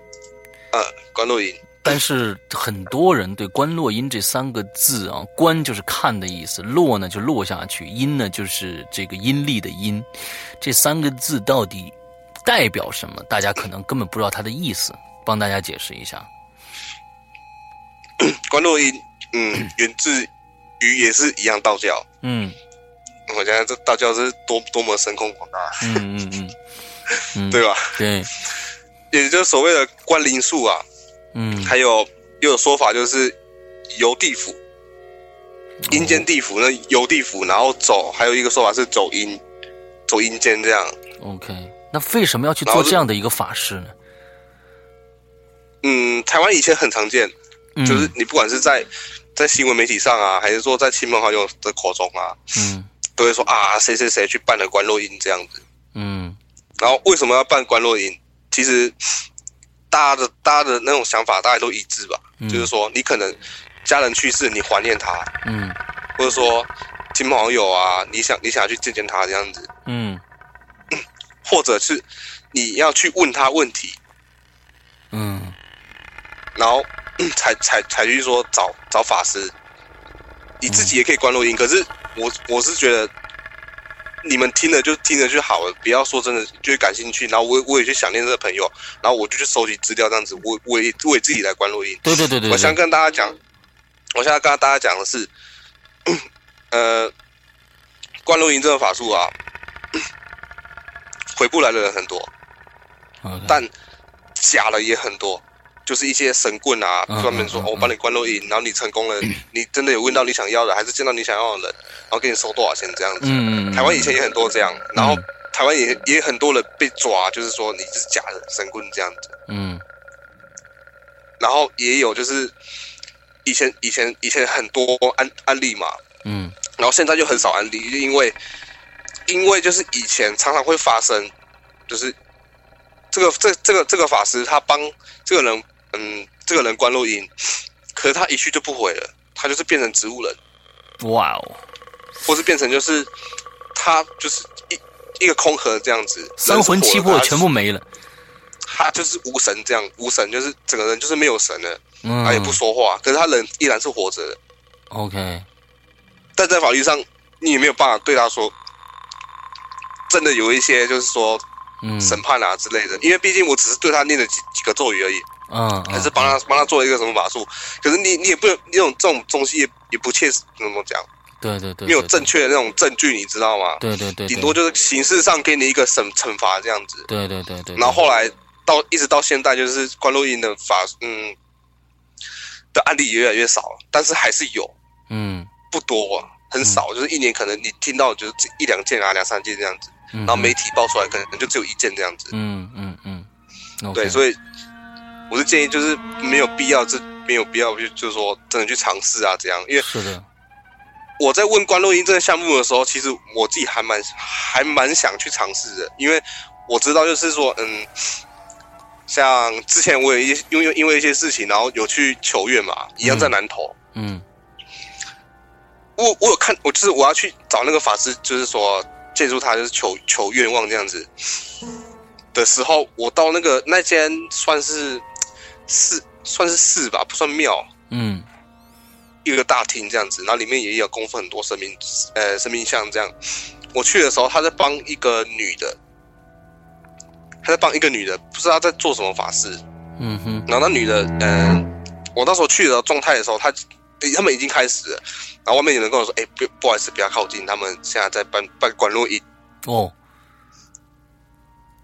呃，关洛音。但是很多人对观落音这三个字啊，观就是看的意思，落呢就落下去，音呢就是这个阴历的阴，这三个字到底？代表什么？大家可能根本不知道它的意思，帮大家解释一下。观落音，嗯，源自于也是一样道教。嗯，我觉得这道教是多多么神通广大。嗯嗯嗯，对吧？对，也就是所谓的观灵术啊。嗯，还有又有说法就是游地府，阴间地府那游地府，然后走，还有一个说法是走阴，走阴间这样。OK，那为什么要去做这样的一个法事呢？嗯，台湾以前很常见，就是你不管是在在新闻媒体上啊，还是说在亲朋好友的口中啊，嗯，都会说啊，谁谁谁去办了关洛音这样子，嗯，然后为什么要办关洛音？其实大家的大家的那种想法，大家都一致吧，就是说你可能家人去世，你怀念他，嗯，或者说亲朋好友啊，你想你想要去见见他这样子，嗯，或者是你要去问他问题，嗯。然后 才才才去说找找法师，你自己也可以关录音。可是我我是觉得，你们听了就听了就好了，不要说真的就是感兴趣。然后我我也去想念这个朋友，然后我就去收集资料，这样子我我也我也自己来关录音。对对对对。我想跟大家讲，我现在跟大家讲的是，呃，关录音这个法术啊，回不来的人很多，但假的也很多。就是一些神棍啊，专门说我帮你关录音，然后你成功了，你真的有问到你想要的，还是见到你想要的人，然后给你收多少钱这样子。嗯台湾以前也很多这样，然后台湾也也很多人被抓，就是说你是假的神棍这样子。嗯。然后也有就是以前以前以前很多案案例嘛。嗯。然后现在就很少案例，因为因为就是以前常常会发生，就是这个这这个这个法师他帮这个人。嗯，这个人关录音，可是他一去就不回了，他就是变成植物人，哇哦，或是变成就是他就是一一个空壳这样子，三魂七魄全部没了，他就是无神这样，无神就是整个人就是没有神了，嗯。他也不说话，可是他人依然是活着的，OK，但在法律上你也没有办法对他说，真的有一些就是说嗯。审判啊之类的，因为毕竟我只是对他念了几几个咒语而已。嗯，还是帮他帮他做一个什么法术？可是你你也不能那种这种东西也也不切实怎么讲？对对对，没有正确的那种证据，你知道吗？对对对，顶多就是形式上给你一个惩惩罚这样子。对对对对。然后后来到一直到现在，就是关录音的法，嗯，的案例也越来越少了，但是还是有，嗯，不多，很少，就是一年可能你听到就是一两件啊，两三件这样子，然后媒体爆出来可能就只有一件这样子。嗯嗯嗯，对，所以。我是建议，就是没有必要，这没有必要，就就是说真的去尝试啊，这样，因为是的。我在问关录音这个项目的时候，其实我自己还蛮还蛮想去尝试的，因为我知道，就是说，嗯，像之前我有一因为因为一些事情，然后有去求愿嘛，一样在南投，嗯，我我有看，我就是我要去找那个法师，就是说借助他，就是求求愿望这样子的时候，我到那个那间算是。寺算是寺吧，不算庙。嗯，一个大厅这样子，然后里面也有供奉很多神明，呃，神明像这样。我去的时候，他在帮一个女的，他在帮一个女的，不知道在做什么法事。嗯哼。然后那女的，嗯，我那时候去的状态的时候，他他们已经开始了。然后外面有人跟我说：“哎，不不好意思，不要靠近，他们现在在办办管录音。”哦。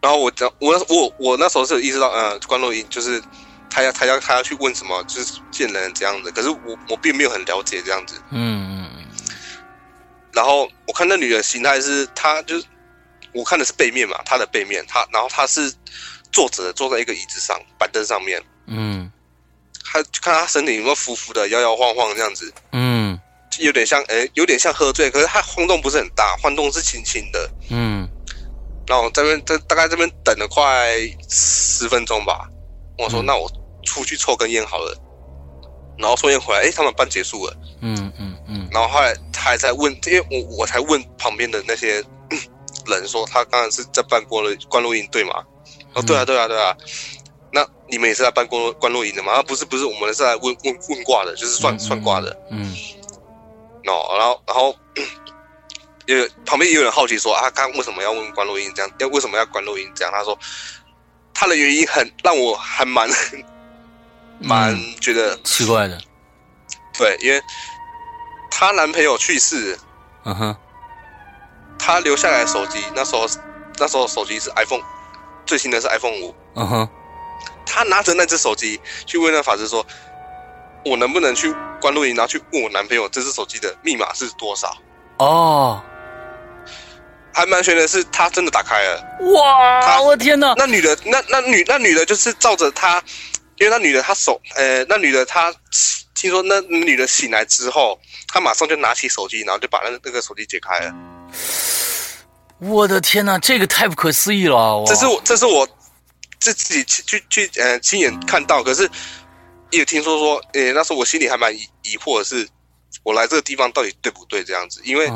然后我讲，我我我那时候是有意识到，呃，关录音就是。他要他要他要去问什么，就是见人这样子。可是我我并没有很了解这样子。嗯嗯嗯。然后我看那女的形态是，她就是我看的是背面嘛，她的背面，她然后她是坐着坐在一个椅子上板凳上面。嗯。她看她身体有没有浮浮的，摇摇晃晃这样子。嗯。有点像，哎，有点像喝醉，可是她晃动不是很大，晃动是轻轻的。嗯。然后这边这大概这边等了快十分钟吧。我说那我。出去抽根烟好了，然后抽烟回来，哎，他们办结束了。嗯嗯嗯。然后后来他还在问，因为我我才问旁边的那些 人说，他刚才是在办过了关录音对吗？哦，对啊对啊对啊。那你们也是在办关关录音的吗？啊，不是不是，我们是来问问问卦的，就是算算卦的。嗯。哦，然后然后，有旁边也有人好奇说啊，刚为什么要问关录音这样？要为什么要关录音这样？他说他的原因很让我还蛮。蛮觉得奇怪的，对，因为她男朋友去世，嗯哼，她留下来手机，那时候那时候手机是 iPhone 最新的是 iPhone 五。嗯哼，她拿着那只手机去问那法师说：“我能不能去关录音，然后去问我男朋友这只手机的密码是多少？”哦，还蛮悬的是，他真的打开了。哇！我天哪！那女的，那那女那女的，就是照着他，因为那女的她手，呃，那女的她听说那女的醒来之后，她马上就拿起手机，然后就把那那个手机解开了。我的天哪，这个太不可思议了！这是我，这是我自己去去呃亲眼看到，可是也听说说，呃，那时候我心里还蛮疑疑惑的是，我来这个地方到底对不对这样子？因为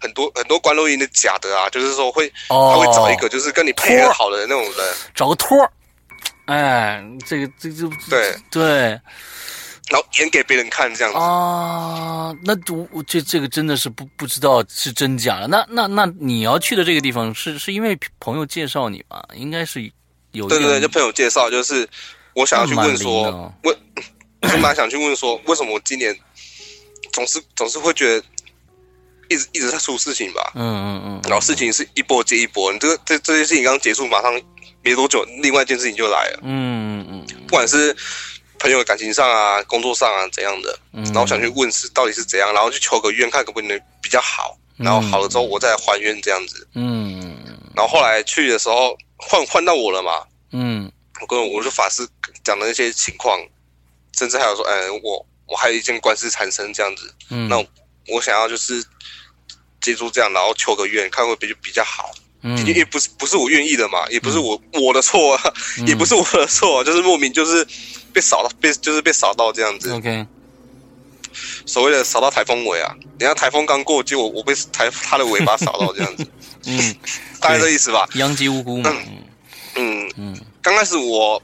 很多很多关录音的假的啊，就是说会他会找一个就是跟你配合好的那种人，找个托哎，这个这就对对。然后演给别人看这样子啊，那我我这这个真的是不不知道是真假了。那那那你要去的这个地方是是因为朋友介绍你吗？应该是有对对对，就朋友介绍，就是我想要去问说，问我是蛮想去问说，为什么我今年总是总是会觉得一直一直在出事情吧？嗯嗯嗯，然后事情是一波接一波，你这个这这件事情刚结束，马上没多久，另外一件事情就来了。嗯嗯嗯，不管是。朋友感情上啊，工作上啊怎样的，然后想去问是到底是怎样，然后去求个愿，看可不可能比较好，然后好了之后我再还愿这样子。嗯，然后后来去的时候换换到我了嘛。嗯，我跟我就法师讲的那些情况，甚至还有说，哎，我我还有一件官司缠身这样子。嗯，那我想要就是借助这样，然后求个愿，看会不会比较好。嗯，也不是不是我愿意的嘛，也不是我我的错啊，也不是我的错，啊 就是莫名就是被扫到，被就是被扫到这样子。OK，所谓的扫到台风尾啊，人家台风刚过，结果我被台他的尾巴扫到这样子。嗯，大概这意思吧。殃及无辜嘛。嗯嗯，刚开始我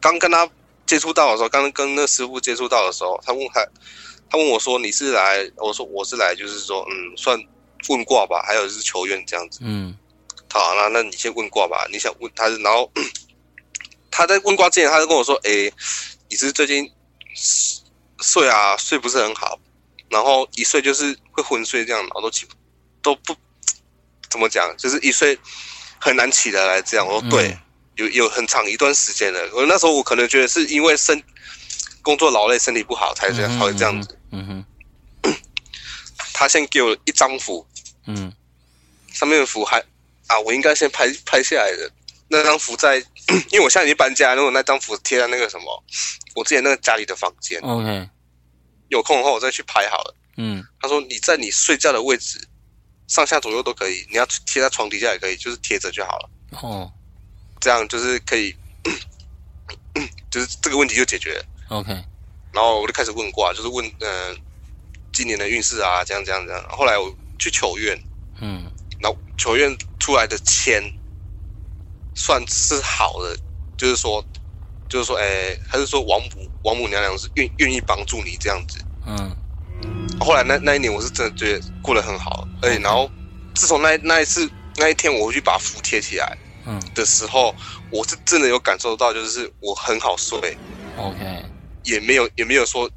刚跟他接触到的时候，刚跟那师傅接触到的时候，他问他他问我说你是来，我说我是来，就是说嗯，算问卦吧，还有就是求愿这样子。嗯。好，那那你先问卦吧。你想问他，然后 他在问卦之前，他就跟我说：“哎，你是最近睡啊，睡不是很好，然后一睡就是会昏睡，这样，然后都起都不怎么讲，就是一睡很难起得来。”这样我说：“对，有有很长一段时间了。我那时候我可能觉得是因为身工作劳累，身体不好才这样才会这样子。”嗯哼，他先给我一张符，嗯，上面的符还。啊，我应该先拍拍下来的那张符在，因为我现在已经搬家，如果那张符贴在那个什么，我之前那个家里的房间，OK，有空的话我再去拍好了。嗯，他说你在你睡觉的位置上下左右都可以，你要贴在床底下也可以，就是贴着就好了。哦，这样就是可以，就是这个问题就解决了。OK，然后我就开始问卦，就是问嗯今年的运势啊，这样这样这样。后来我去求愿，嗯，然后求愿。出来的签算是好的，就是说，就是说，哎，还是说王母王母娘娘是愿愿意帮助你这样子。嗯。后来那那一年，我是真的觉得过得很好，而且然后自从那那一次那一天，我回去把符贴起来，嗯的时候，我是真的有感受到，就是我很好睡。OK。也没有也没有说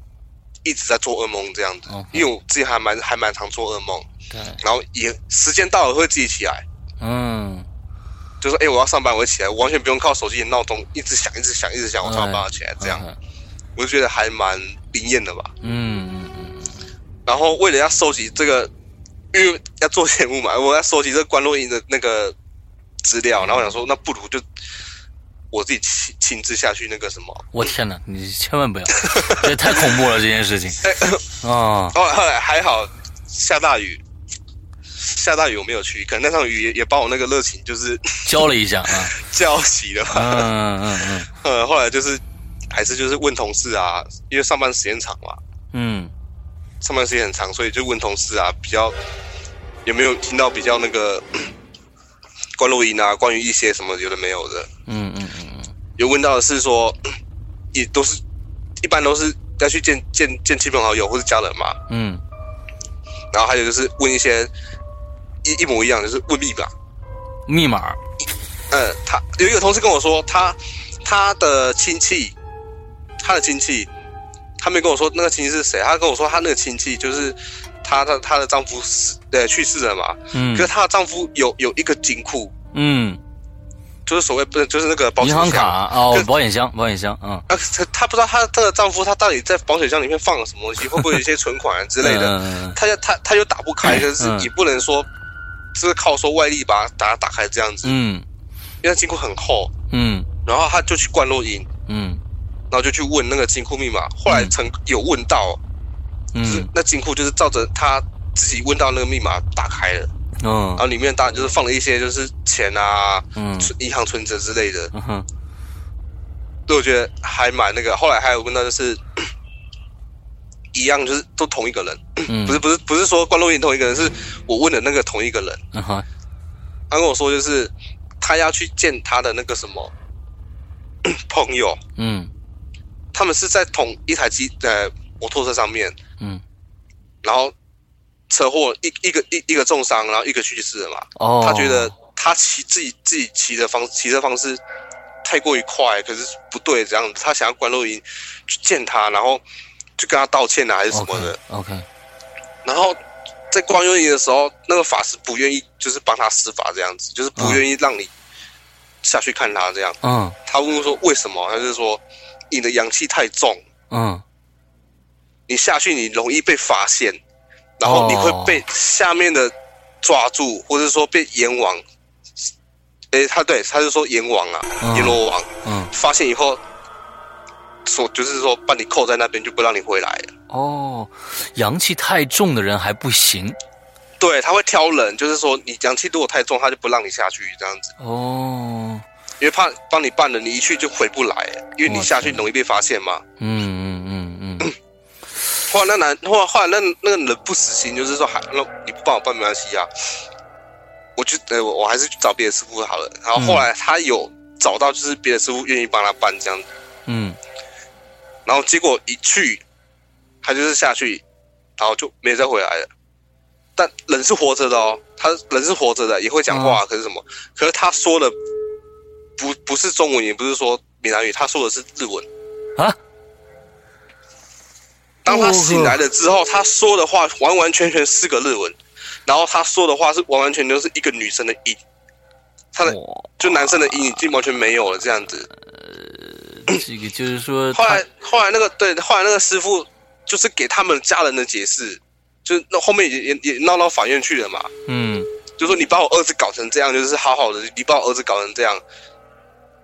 一直在做噩梦这样子，因为我自己还蛮还蛮常做噩梦。对。然后也时间到了会自己起来。嗯，就说哎，我要上班，我会起来，完全不用靠手机的闹钟一直响，一直响，一直响，我才能把它起来。这样，我就觉得还蛮灵验的吧。嗯嗯嗯。然后为了要收集这个，因为要做节目嘛，我要收集这关洛音的那个资料。然后我想说，那不如就我自己亲亲自下去那个什么。我天哪，你千万不要，这太恐怖了这件事情。啊，后后来还好，下大雨。下大雨我没有去，可能那场雨也也把我那个热情就是浇了一下啊，浇熄了。嗯嗯嗯。呃，后来就是还是就是问同事啊，因为上班时间长嘛，嗯，上班时间很长，所以就问同事啊，比较有没有听到比较那个 关录音啊，关于一些什么有的没有的。嗯嗯嗯嗯。有问到的是说，也都是一般都是要去见见见亲朋好友或者家人嘛。嗯。然后还有就是问一些。一一模一样，就是问密码。密码。嗯，他有一个同事跟我说，他他的亲戚，他的亲戚，他没跟我说那个亲戚是谁。他跟我说，他那个亲戚就是他的他的丈夫死呃去世了嘛。嗯。可是她的丈夫有有一个金库。嗯。就是所谓不是就是那个保险银行卡哦，保险箱，保险箱，嗯，啊，她她不知道她这个丈夫他到底在保险箱里面放了什么东西，会不会有一些存款之类的，他就他他又打不开，可是也不能说，是靠说外力把它打打开这样子，嗯，因为金库很厚，嗯，然后他就去灌录音，嗯，然后就去问那个金库密码，后来曾有问到，嗯，那金库就是照着他自己问到那个密码打开了。嗯，然后里面当然就是放了一些就是钱啊，嗯，银行存折之类的，嗯哼，对，我觉得还蛮那个。后来还有问到就是一样，就是都同一个人，嗯，不是不是不是说关录音同一个人，是我问的那个同一个人，他跟我说就是他要去见他的那个什么 朋友，嗯，他们是在同一台机呃摩托车上面，嗯，然后。车祸一一个一一个重伤，然后一个去世了嘛。哦。他觉得他骑自己自己骑的方骑车方式太过于快，可是不对，这样子。他想要关录音去见他，然后去跟他道歉啊，还是什么的。OK。然后在关录音的时候，那个法师不愿意，就是帮他施法这样子，就是不愿意让你下去看他这样。嗯。他问说为什么？他就说你的阳气太重。嗯。你下去你容易被发现。然后你会被下面的抓住，或者说被阎王，哎，他对，他是说阎王啊，阎罗王，嗯，发现以后，说就是说把你扣在那边，就不让你回来了。哦，阳气太重的人还不行，对他会挑人，就是说你阳气如果太重，他就不让你下去这样子。哦，因为怕帮你办了，你一去就回不来，因为你下去容易被发现嘛。嗯嗯嗯嗯。后来那男，后来后来那那个人不死心，就是说还那你不帮我办没关系啊，我就呃我还是去找别的师傅好了。然后后来他有找到，就是别的师傅愿意帮他办这样子。嗯。然后结果一去，他就是下去，然后就没再回来了。但人是活着的哦，他人是活着的，也会讲话，可是什么？可是他说的不不是中文，也不是说闽南语，他说的是日文啊。当他醒来了之后，他说的话完完全全是个日文，然后他说的话是完完全全是一个女生的音，他的就男生的音已经完全没有了，这样子。呃，这个就是说，后来后来那个对，后来那个师傅就是给他们家人的解释，就是那后面也也也闹到法院去了嘛。嗯，就说你把我儿子搞成这样，就是好好的，你把我儿子搞成这样。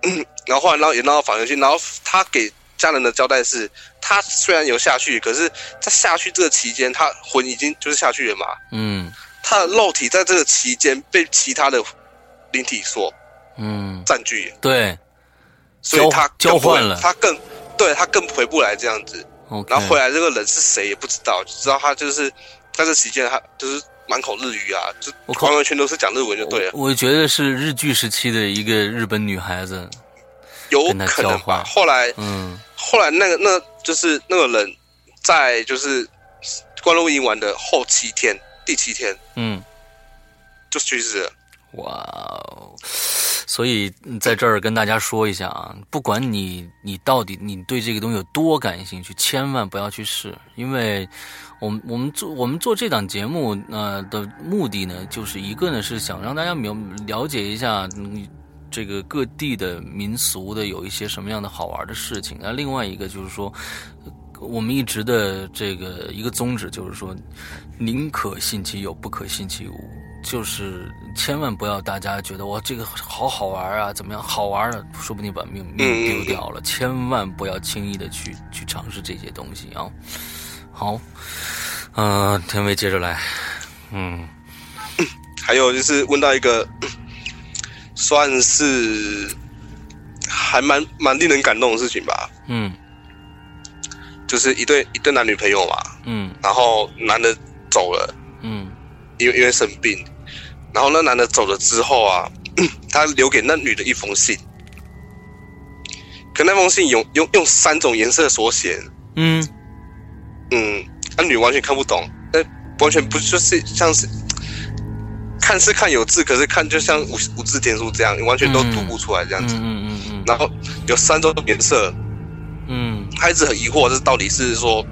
然后后来闹也闹到法院去，然后他给家人的交代是。他虽然有下去，可是，在下去这个期间，他魂已经就是下去了嘛。嗯，他的肉体在这个期间被其他的灵体所嗯占据。对，所以他交换了，他更对他更回不来这样子。然后回来这个人是谁也不知道，只知道他就是在这期间他就是满口日语啊，就完完全都是讲日文就对了。我觉得是日剧时期的一个日本女孩子，有可能吧。后来，嗯，后来那个那。就是那个人，在就是关录音完的后七天，第七天，嗯，就去世了。哇哦！所以在这儿跟大家说一下啊，不管你你到底你对这个东西有多感兴趣，千万不要去试，因为我们我们做我们做这档节目呃的目的呢，就是一个呢是想让大家了了解一下。这个各地的民俗的有一些什么样的好玩的事情？那另外一个就是说，我们一直的这个一个宗旨就是说，宁可信其有，不可信其无。就是千万不要大家觉得哇这个好好玩啊，怎么样好玩的，说不定把命命丢掉了。千万不要轻易的去去尝试这些东西啊。好，嗯，天威接着来，嗯，还有就是问到一个。算是还蛮蛮令人感动的事情吧。嗯，就是一对一对男女朋友嘛。嗯，然后男的走了。嗯，因为因为生病，然后那男的走了之后啊，他留给那女的一封信。可那封信用用用三种颜色所写。嗯嗯，那女完全看不懂，那完全不就是像是。看是看有字，可是看就像五五字天书这样，你完全都读不出来这样子。嗯嗯嗯。然后有三种颜色，嗯，他一直很疑惑，这到底是说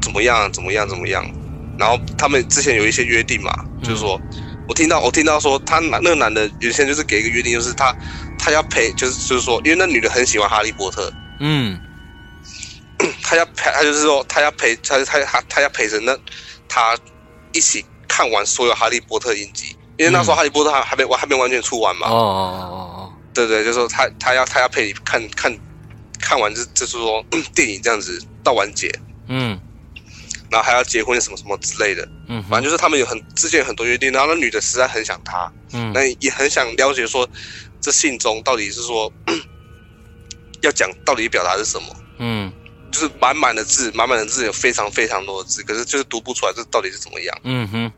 怎么样怎么样怎么样？然后他们之前有一些约定嘛，就是说我听到我听到说他那个男的原先就是给一个约定，就是他他他要陪，就是就是说，因为那女的很喜欢哈利波特，嗯，他要陪，他就是说，他要陪，他他他他要陪着那他一起看完所有哈利波特影集，因为那时候哈利波特还还没还没完全出完嘛。哦哦哦哦，对对，就是说他他要他要陪你看看看完这就是说 电影这样子到完结，嗯，然后还要结婚什么什么之类的，嗯，反正就是他们有很之前有很多约定，然后那女的实在很想他，嗯，那也很想了解说这信中到底是说 要讲到底表达是什么。嗯。就是满满的字，满满的字有非常非常多的字，可是就是读不出来这到底是怎么样。嗯哼，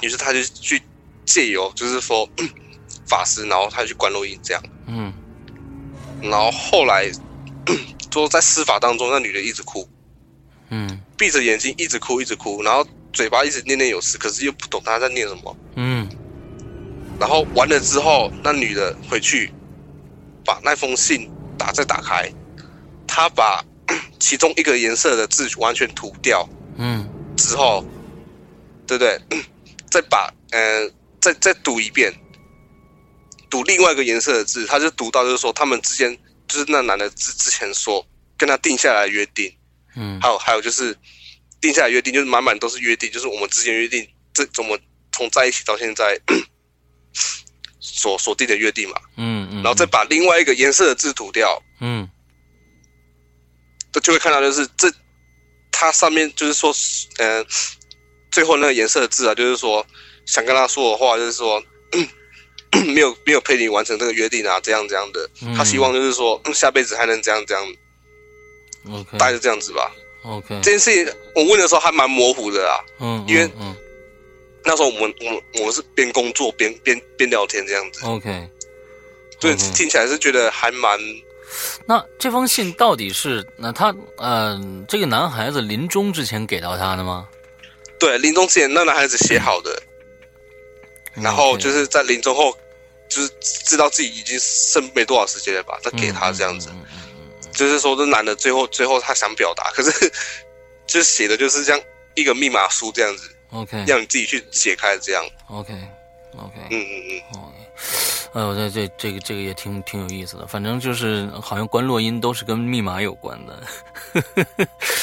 于是他就去借由，就是说 法师，然后他去观落音这样，嗯。然后后来 说在司法当中，那女的一直哭，嗯闭着眼睛一直哭，一直哭，然后嘴巴一直念念有词，可是又不懂他在念什么。嗯然后完了之后，那女的回去把那封信打再打开，她把其中一个颜色的字完全涂掉。嗯之后，对不对？再把呃，再再读一遍，读另外一个颜色的字，他就读到就是说他们之间就是那男的之之前说跟他定下来约定，嗯。还有还有就是定下来约定，就是满满都是约定，就是我们之间约定这怎么从在一起到现在所锁定的约定嘛，嗯嗯，然后再把另外一个颜色的字涂掉，嗯。就就会看到就是这，它上面就是说，呃，最后那个颜色的字啊，就是说想跟他说的话，就是说 没有没有陪你完成这个约定啊，这样这样的。嗯他希望就是说嗯下辈子还能这样这样，，OK 大概就这样子吧。OK，这件事情我问的时候还蛮模糊的啊，嗯，因为嗯那时候我们我们我们是边工作边边边聊天这样子，OK，对听起来是觉得还蛮那这封信到底是那他嗯、这个男孩子临终之前给到他的吗？对。临终之前那男孩子写好的，然后就是在临终后，就是知道自己已经剩没多少时间了吧，再给他这样子。嗯就是说，这男的最后最后他想表达，可是 就是写的就是这样一个密码书这样子，嗯 OK 让你自己去解开这样。OK OK，嗯嗯嗯，，OK，，哎呦，这这这个这个也挺挺有意思的。反正就是好像关落音都是跟密码有关的。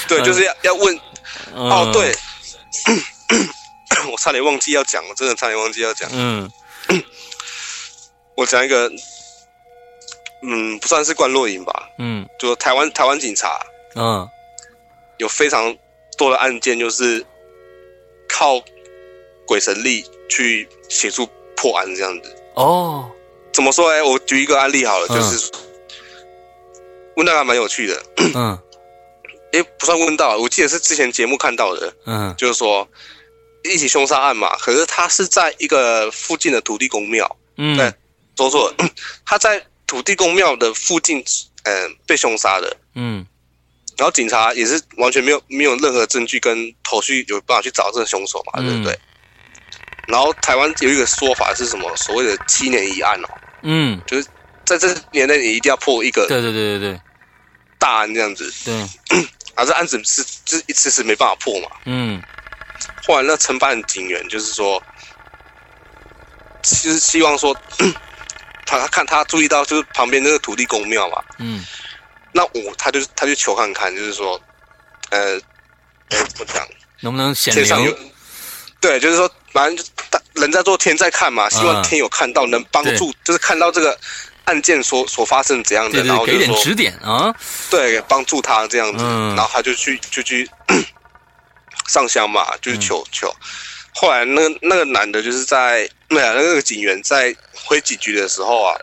对，就是要要问嗯哦，对，我差点忘记要讲我，真的差点忘记要讲。嗯 我讲一个，嗯，不算是关落影吧，嗯。就台湾台湾警察嗯。有非常多的案件，就是靠鬼神力去协助破案这样子。哦。怎么说？哎，我举一个案例好了，嗯。就是问到还蛮有趣的，嗯。也，不算问到，我记得是之前节目看到的，嗯。就是说一起凶杀案嘛，可是他是在一个附近的土地公庙，嗯。对说错了，他在土地公庙的附近，嗯、被凶杀的。嗯然后警察也是完全没有没有任何证据跟头绪有办法去找这个凶手嘛，嗯对不对？然后台湾有一个说法是什么？所谓的七年一案哦，嗯，就是在这年内你一定要破一个对对对对大案这样子，对对，啊，这案子是就是一次是没办法破嘛。嗯后来那承办警员就是说，其实希望说，他他看他注意到就是旁边那个土地公庙嘛，嗯那我他就他就求看看，就是说，呃，呃怎么讲？能不能显天上有灵？，对，就是说，反正就大人在做天在看嘛，希望嗯天有看到，能帮助，就是看到这个案件所所发生怎样的，对对，然后给点指点啊。对帮助他这样子，嗯然后他就去就去 上香嘛，就是求、求。后来那个那个男的，就是在没有那个警员在回警局的时候啊，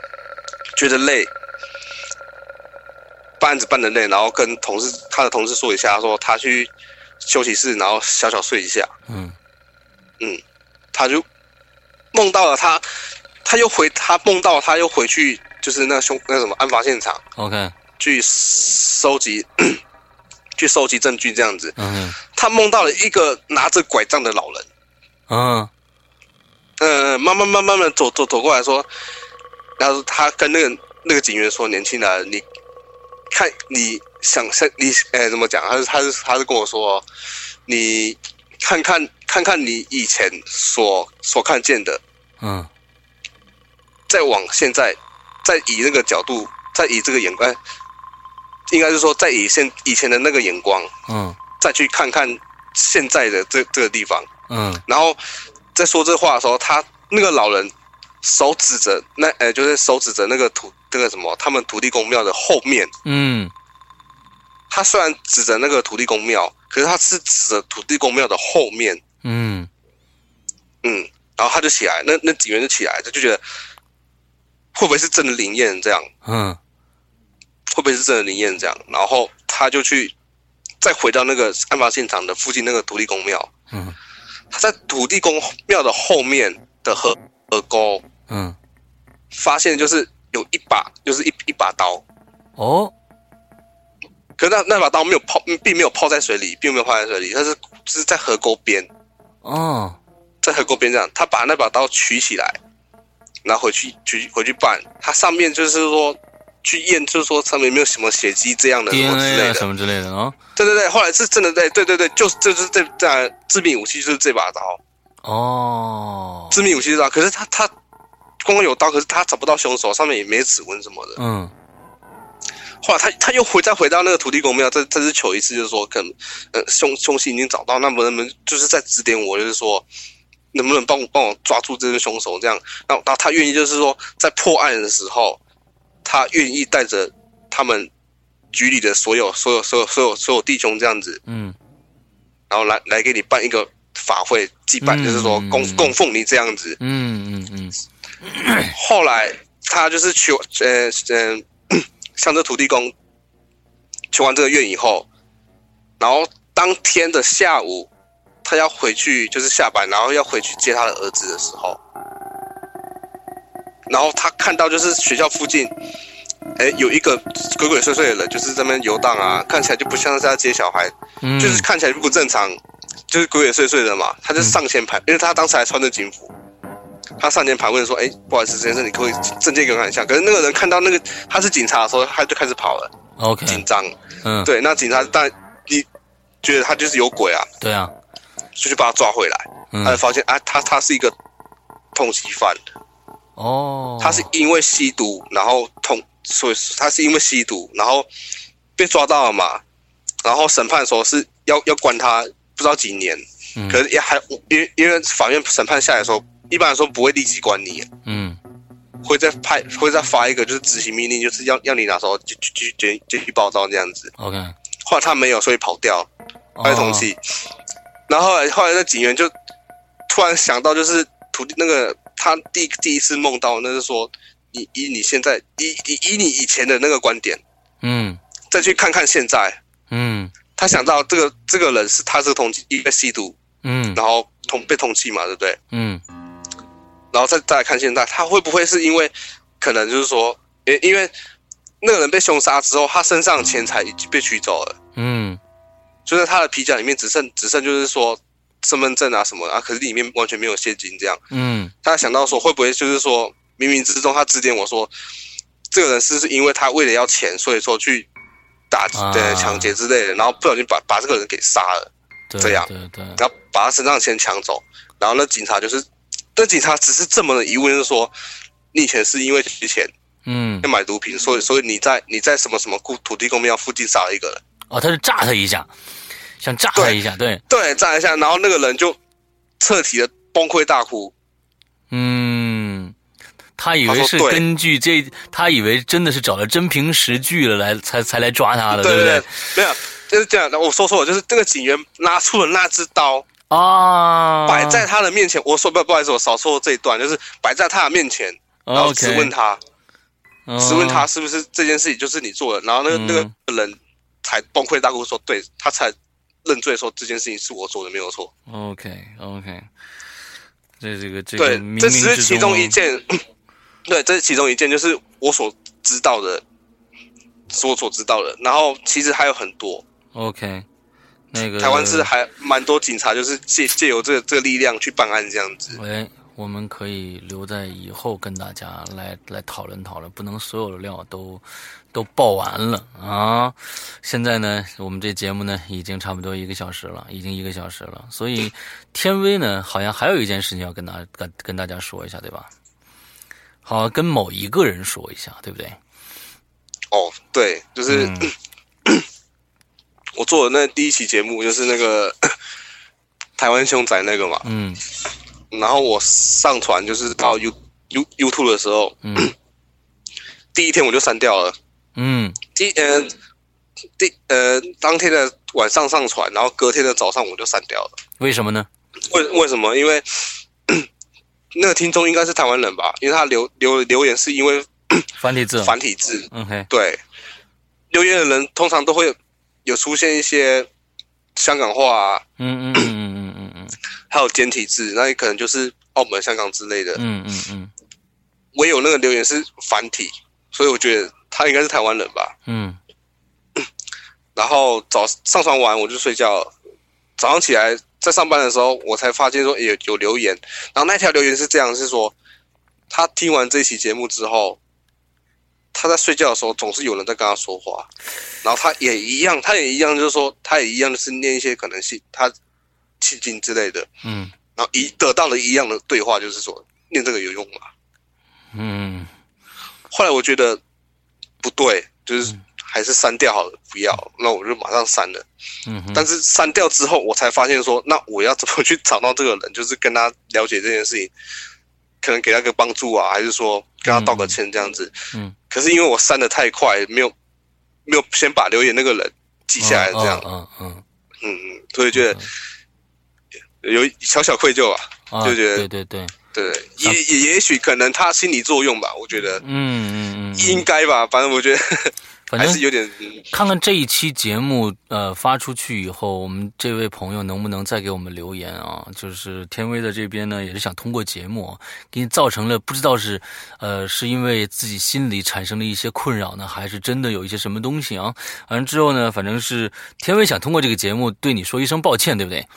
觉得累，办案子办的累，然后跟同事他的同事说一下，说他去休息室，然后小小睡一下。嗯他就梦到了他，他又回他梦到他又回去，就是那凶那什么案发现场，OK，去收集去收集证据这样子。嗯他梦到了一个拿着拐杖的老人，嗯呃，慢慢慢慢的走走走过来说，然后他跟那个那个警员说：“年轻人，你看你想象你哎怎么讲？他是他是他是跟我说，你看看看看你以前所所看见的。”嗯再往现在，再以那个角度，再以这个眼光，应该是说，在以现以前的那个眼光，嗯，再去看看现在的这这个地方，嗯，然后在说这话的时候，他那个老人手指着那，呃，就是手指着那个土那个什么，他们土地公庙的后面，嗯，他虽然指着那个土地公庙，可是他是指着土地公庙的后面，嗯，嗯，然后他就起来，那那警员就起来，他就觉得会不会是真的灵验这样？嗯，会不会是真的灵验这样？然后他就去再回到那个案发现场的附近那个土地公庙，嗯，他在土地公庙的后面的河河沟，嗯，发现就是有一把，就是一一把刀，哦，可是那那把刀没有泡，并没有泡在水里，并没有泡在水里，它是是在河沟边，哦，在河沟边这样，他把那把刀取起来，然后回去取回去办，它上面就是说去验，就是说上面有没有什么血迹这样的 DNA 类的，啊什么之类的啊，对对对，后来是真的对对对对，就是就是这这致命武器就是这把刀，哦，致命武器是这把，可是他他光有刀，可是他找不到凶手，上面也没指纹什么的。嗯，后来他他又回再回到那个土地公庙，再再次求一次，就是说可能呃凶凶器已经找到，那么能不能就是再指点我，就是说能不能帮我帮我抓住这个凶手这样？然后然后他愿意就是说在破案的时候，他愿意带着他们局里的所有所有所有所有所有弟兄这样子，嗯，然后来来给你办一个法会祭拜，嗯就是说供嗯供奉你这样子。嗯嗯嗯。后来他就是求呃呃 向这土地公求完这个愿以后，然后当天的下午，他要回去就是下班，然后要回去接他的儿子的时候，然后他看到就是学校附近，哎有一个鬼鬼祟祟的人，就是在那边游荡啊，看起来就不像是在接小孩，嗯，就是看起来就不正常，就是鬼鬼祟祟的嘛。他就上前盘，因为他当时还穿着警服，他上前盘问说：“哎、不好意思，先生，你可不可以证件给我看一下？”可是那个人看到那个他是警察的时候，他就开始跑了，OK，紧张。嗯，对，那警察当然你觉得他就是有鬼啊，对啊，就去把他抓回来。嗯。他就发现啊，他他是一个通缉犯，哦，他是因为吸毒，然后通，所以他是因为吸毒，然后被抓到了嘛。然后审判的时候是要要关他不知道几年，嗯。可是也还因为因为法院审判下来的时候，一般来说不会立即关你，嗯。会再派会再发一个就是执行命令，就是要要你哪时候就就就就就去报道这样子。OK，后来他没有，所以跑掉，哦。被通缉。然后后来后来那警员就突然想到，就是土地那个他第第一次梦到，那是说以以你现在以以以你以前的那个观点，嗯。再去看看现在，嗯。他想到这个这个人是他是通缉，因为吸毒，嗯。然后通被通缉嘛，对不对？嗯。然后再再来看现在，他会不会是因为可能就是说，因因为那个人被凶杀之后，他身上的钱财已经被取走了，嗯。就是他的皮夹里面只剩只剩就是说身份证啊什么的啊，可是里面完全没有现金这样。嗯。他想到说，会不会就是说冥冥之中他指点我说，这个人是不是因为他为了要钱，所以说去打啊。对抢劫之类的，然后不小心把把这个人给杀了，对这样对对，然后把他身上的钱抢走，然后那警察就是，那警察只是这么的疑问，就是说，你以前是因为缺钱嗯。要买毒品，所以所以你在你在什么什么故土地公庙附近杀了一个人，哦，他就炸他一下，想炸他一下，对，对，炸一下，然后那个人就彻底的崩溃大哭，嗯，他以为是根据这，他以为真的是找了真凭实据了来才才来抓他的，对不对，没有，就是这样。我说错了，就是这个警员拿出了那只刀，啊，摆在他的面前。我说不不好意思，我少说了这一段，就是摆在他的面前，然后质问他，哦。质问他是不是这件事情就是你做的，然后那个嗯。那个人才崩溃大哭说，对他才认罪说这件事情是我做的，没有错。OK OK，这这个这个对，这只是其中中一件，对，这是其中一件，就是我所知道的，是我所知道的。然后其实还有很多，OK，那个台湾是还蛮多警察，就是借借由这个这个力量去办案这样子。喂，我们可以留在以后跟大家来来讨论讨论，不能所有的料都都报完了啊！现在呢，我们这节目呢已经差不多一个小时了，已经一个小时了，所以天威呢好像还有一件事情要跟大跟跟大家说一下，对吧？好，跟某一个人说一下，对不对？哦，对，就是 我做的那第一期节目，就是那个 台湾凶宅那个嘛。嗯。然后我上传就是到 U U YouTube 的时候，嗯，第一天我就删掉了。嗯。第呃第呃当天的晚上上传，然后隔天的早上我就删掉了。为什么呢？为为什么？因为 那个听众应该是台湾人吧？因为他留留留言是因为。繁体字，繁体字，OK，对，留言的人通常都会有出现一些香港话，啊嗯嗯嗯嗯嗯嗯，还有简体字，那也可能就是澳门、香港之类的，嗯嗯嗯。唯有那个留言是繁体，所以我觉得他应该是台湾人吧，嗯。然后早上床完我就睡觉，早上起来在上班的时候，我才发现说有有留言，然后那条留言是这样，是说他听完这期节目之后。他在睡觉的时候，总是有人在跟他说话，然后他也一样，他也一样，就是说，他也一样，就是念一些可能性，他气经之类的，嗯，然后一得到了一样的对话，就是说，念这个有用吗？嗯，后来我觉得不对，就是还是删掉好了，不要，那我就马上删了，嗯，但是删掉之后，我才发现说，那我要怎么去找到这个人，就是跟他了解这件事情。可能给他个帮助啊，还是说跟他道个歉这样子？嗯，可是因为我删的太快，没有没有先把留言那个人记下来，这样，嗯嗯嗯嗯，所以觉得有小小愧疚啊，就觉得对对对对，也也也许可能他心理作用吧，我觉得，嗯嗯嗯，应该吧，反正我觉得。还是有点，看看这一期节目呃发出去以后，我们这位朋友能不能再给我们留言啊？就是天威的这边呢，也是想通过节目给你造成了不知道是呃是因为自己心里产生了一些困扰呢，还是真的有一些什么东西啊？完了之后呢，反正是天威想通过这个节目对你说一声抱歉，对不对？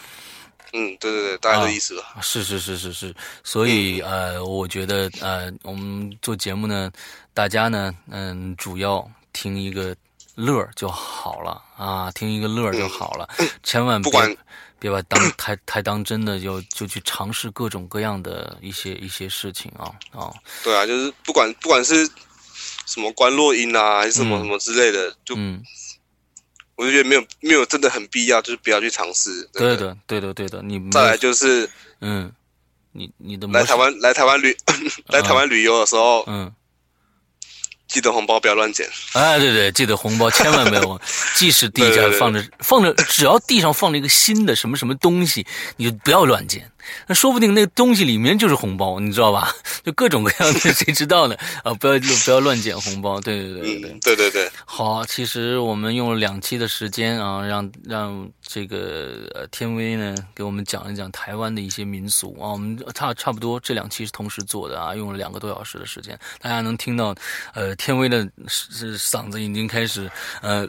嗯，对对对，大概的意思吧。是是是是是，所以呃，我觉得呃，我们做节目呢，大家呢，嗯，主要。听一个乐就好了啊，听一个乐就好了，千万别别把当太太当真的，就就去尝试各种各样的一些一些事情啊啊！对啊，就是不管不管是什么关落音啊，还是什么什么之类的，就我就觉得没有没有真的很必要，就是不要去尝试。对的，对的，对的。你再来就是嗯，你你的来台湾来台湾旅 来台湾旅游的时候嗯。记得红包不要乱捡。哎，对对，记得红包千万不要，即使地下放着放着，只要地上放了一个新的什么什么东西，你就不要乱捡。那说不定那个东西里面就是红包你知道吧？就各种各样的 谁知道呢？啊不要不要乱捡红包对对对对对对好其实我们用了两期的时间啊让让这个呃天威呢给我们讲一讲台湾的一些民俗啊。我们差差不多这两期是同时做的啊用了两个多小时的时间。大家能听到呃天威的是是嗓子已经开始呃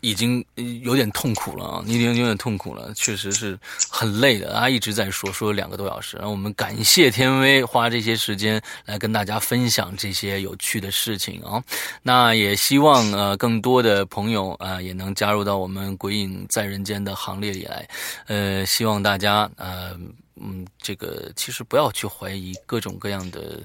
已经有点痛苦了啊！已经有点痛苦了，确实是很累的啊！一直在说说两个多小时，然后我们感谢天威花这些时间来跟大家分享这些有趣的事情啊！那也希望呃更多的朋友啊也能加入到我们鬼影在人间的行列里来，呃，希望大家呃嗯这个其实不要去怀疑各种各样的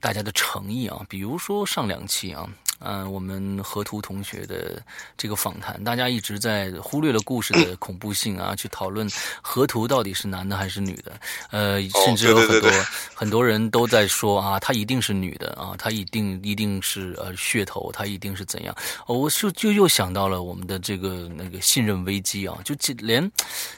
大家的诚意啊，比如说上两期啊。嗯，我们河图同学的这个访谈，大家一直在忽略了故事的恐怖性啊，去讨论河图到底是男的还是女的。呃，甚至有很多很多人都在说啊，她一定是女的啊，她一定一定是呃噱头，她一定是怎样。哦我就就又想到了我们的这个那个信任危机啊，就连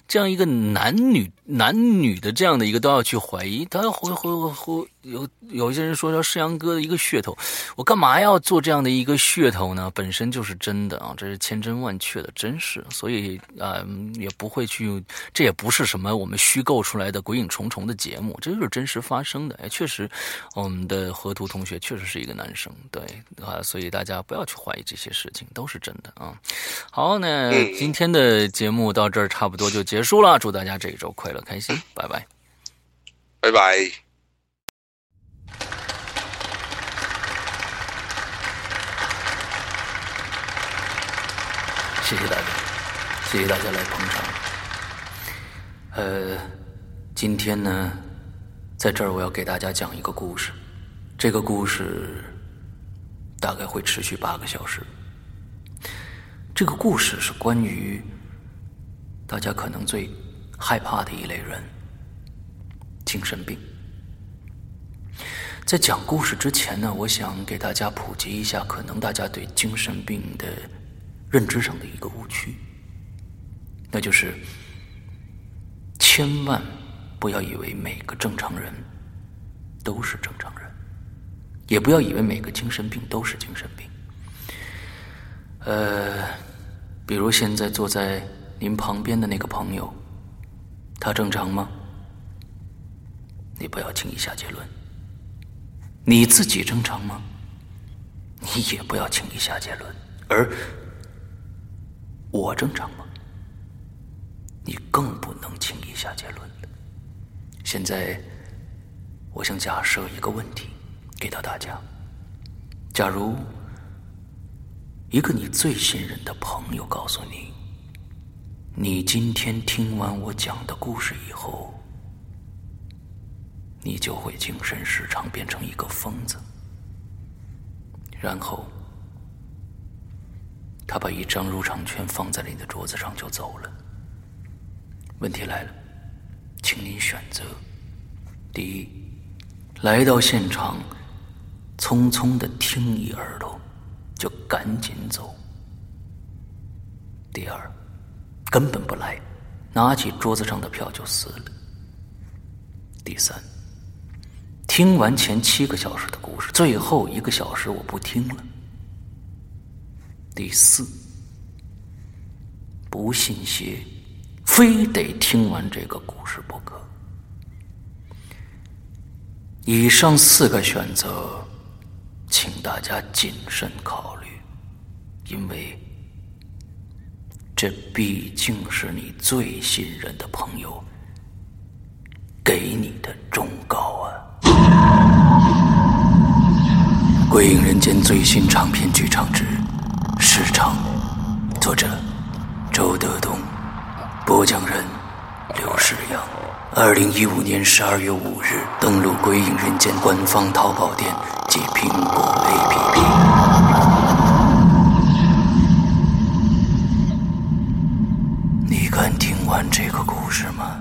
这样一个男女男女的这样的一个都要去怀疑，他会会会。有有一些人说叫世阳哥的一个噱头，我干嘛要做这样的一个噱头呢？本身就是真的啊，这是千真万确的真实，所以啊也不会去，这也不是什么我们虚构出来的鬼影重重的节目，这就是真实发生的。哎，确实，我们的河图同学确实是一个男生，对啊，所以大家不要去怀疑这些事情，都是真的啊。好，那今天的节目到这儿差不多就结束了，祝大家这一周快乐开心，拜拜，拜拜。谢谢大家，谢谢大家来捧场。呃，今天呢，在这儿我要给大家讲一个故事。这个故事大概会持续八个小时。这个故事是关于大家可能最害怕的一类人——精神病。在讲故事之前呢，我想给大家普及一下，可能大家对精神病的认知上的一个误区，那就是千万不要以为每个正常人都是正常人，也不要以为每个精神病都是精神病。呃，比如现在坐在您旁边的那个朋友，他正常吗？你不要轻易下结论。你自己正常吗？你也不要轻易下结论。而我正常吗？你更不能轻易下结论现在，我想假设一个问题给到大家：假如一个你最信任的朋友告诉你，你今天听完我讲的故事以后。你就会精神失常，变成一个疯子。然后，他把一张入场券放在了你的桌子上，就走了。问题来了，请您选择：第一，来到现场，匆匆的听一耳朵，就赶紧走；第二，根本不来，拿起桌子上的票就撕了；第三。听完前七个小时的故事，最后一个小时我不听了。第四，不信邪，非得听完这个故事不可。以上四个选择，请大家谨慎考虑，因为这毕竟是你最信任的朋友给你的忠告啊。《《鬼影人间》最新长篇剧场之《市场》，作者周德东，播讲人刘世阳。二零一五年十二月五日登录《鬼影人间》官方淘宝店及苹果 APP。你敢听完这个故事吗？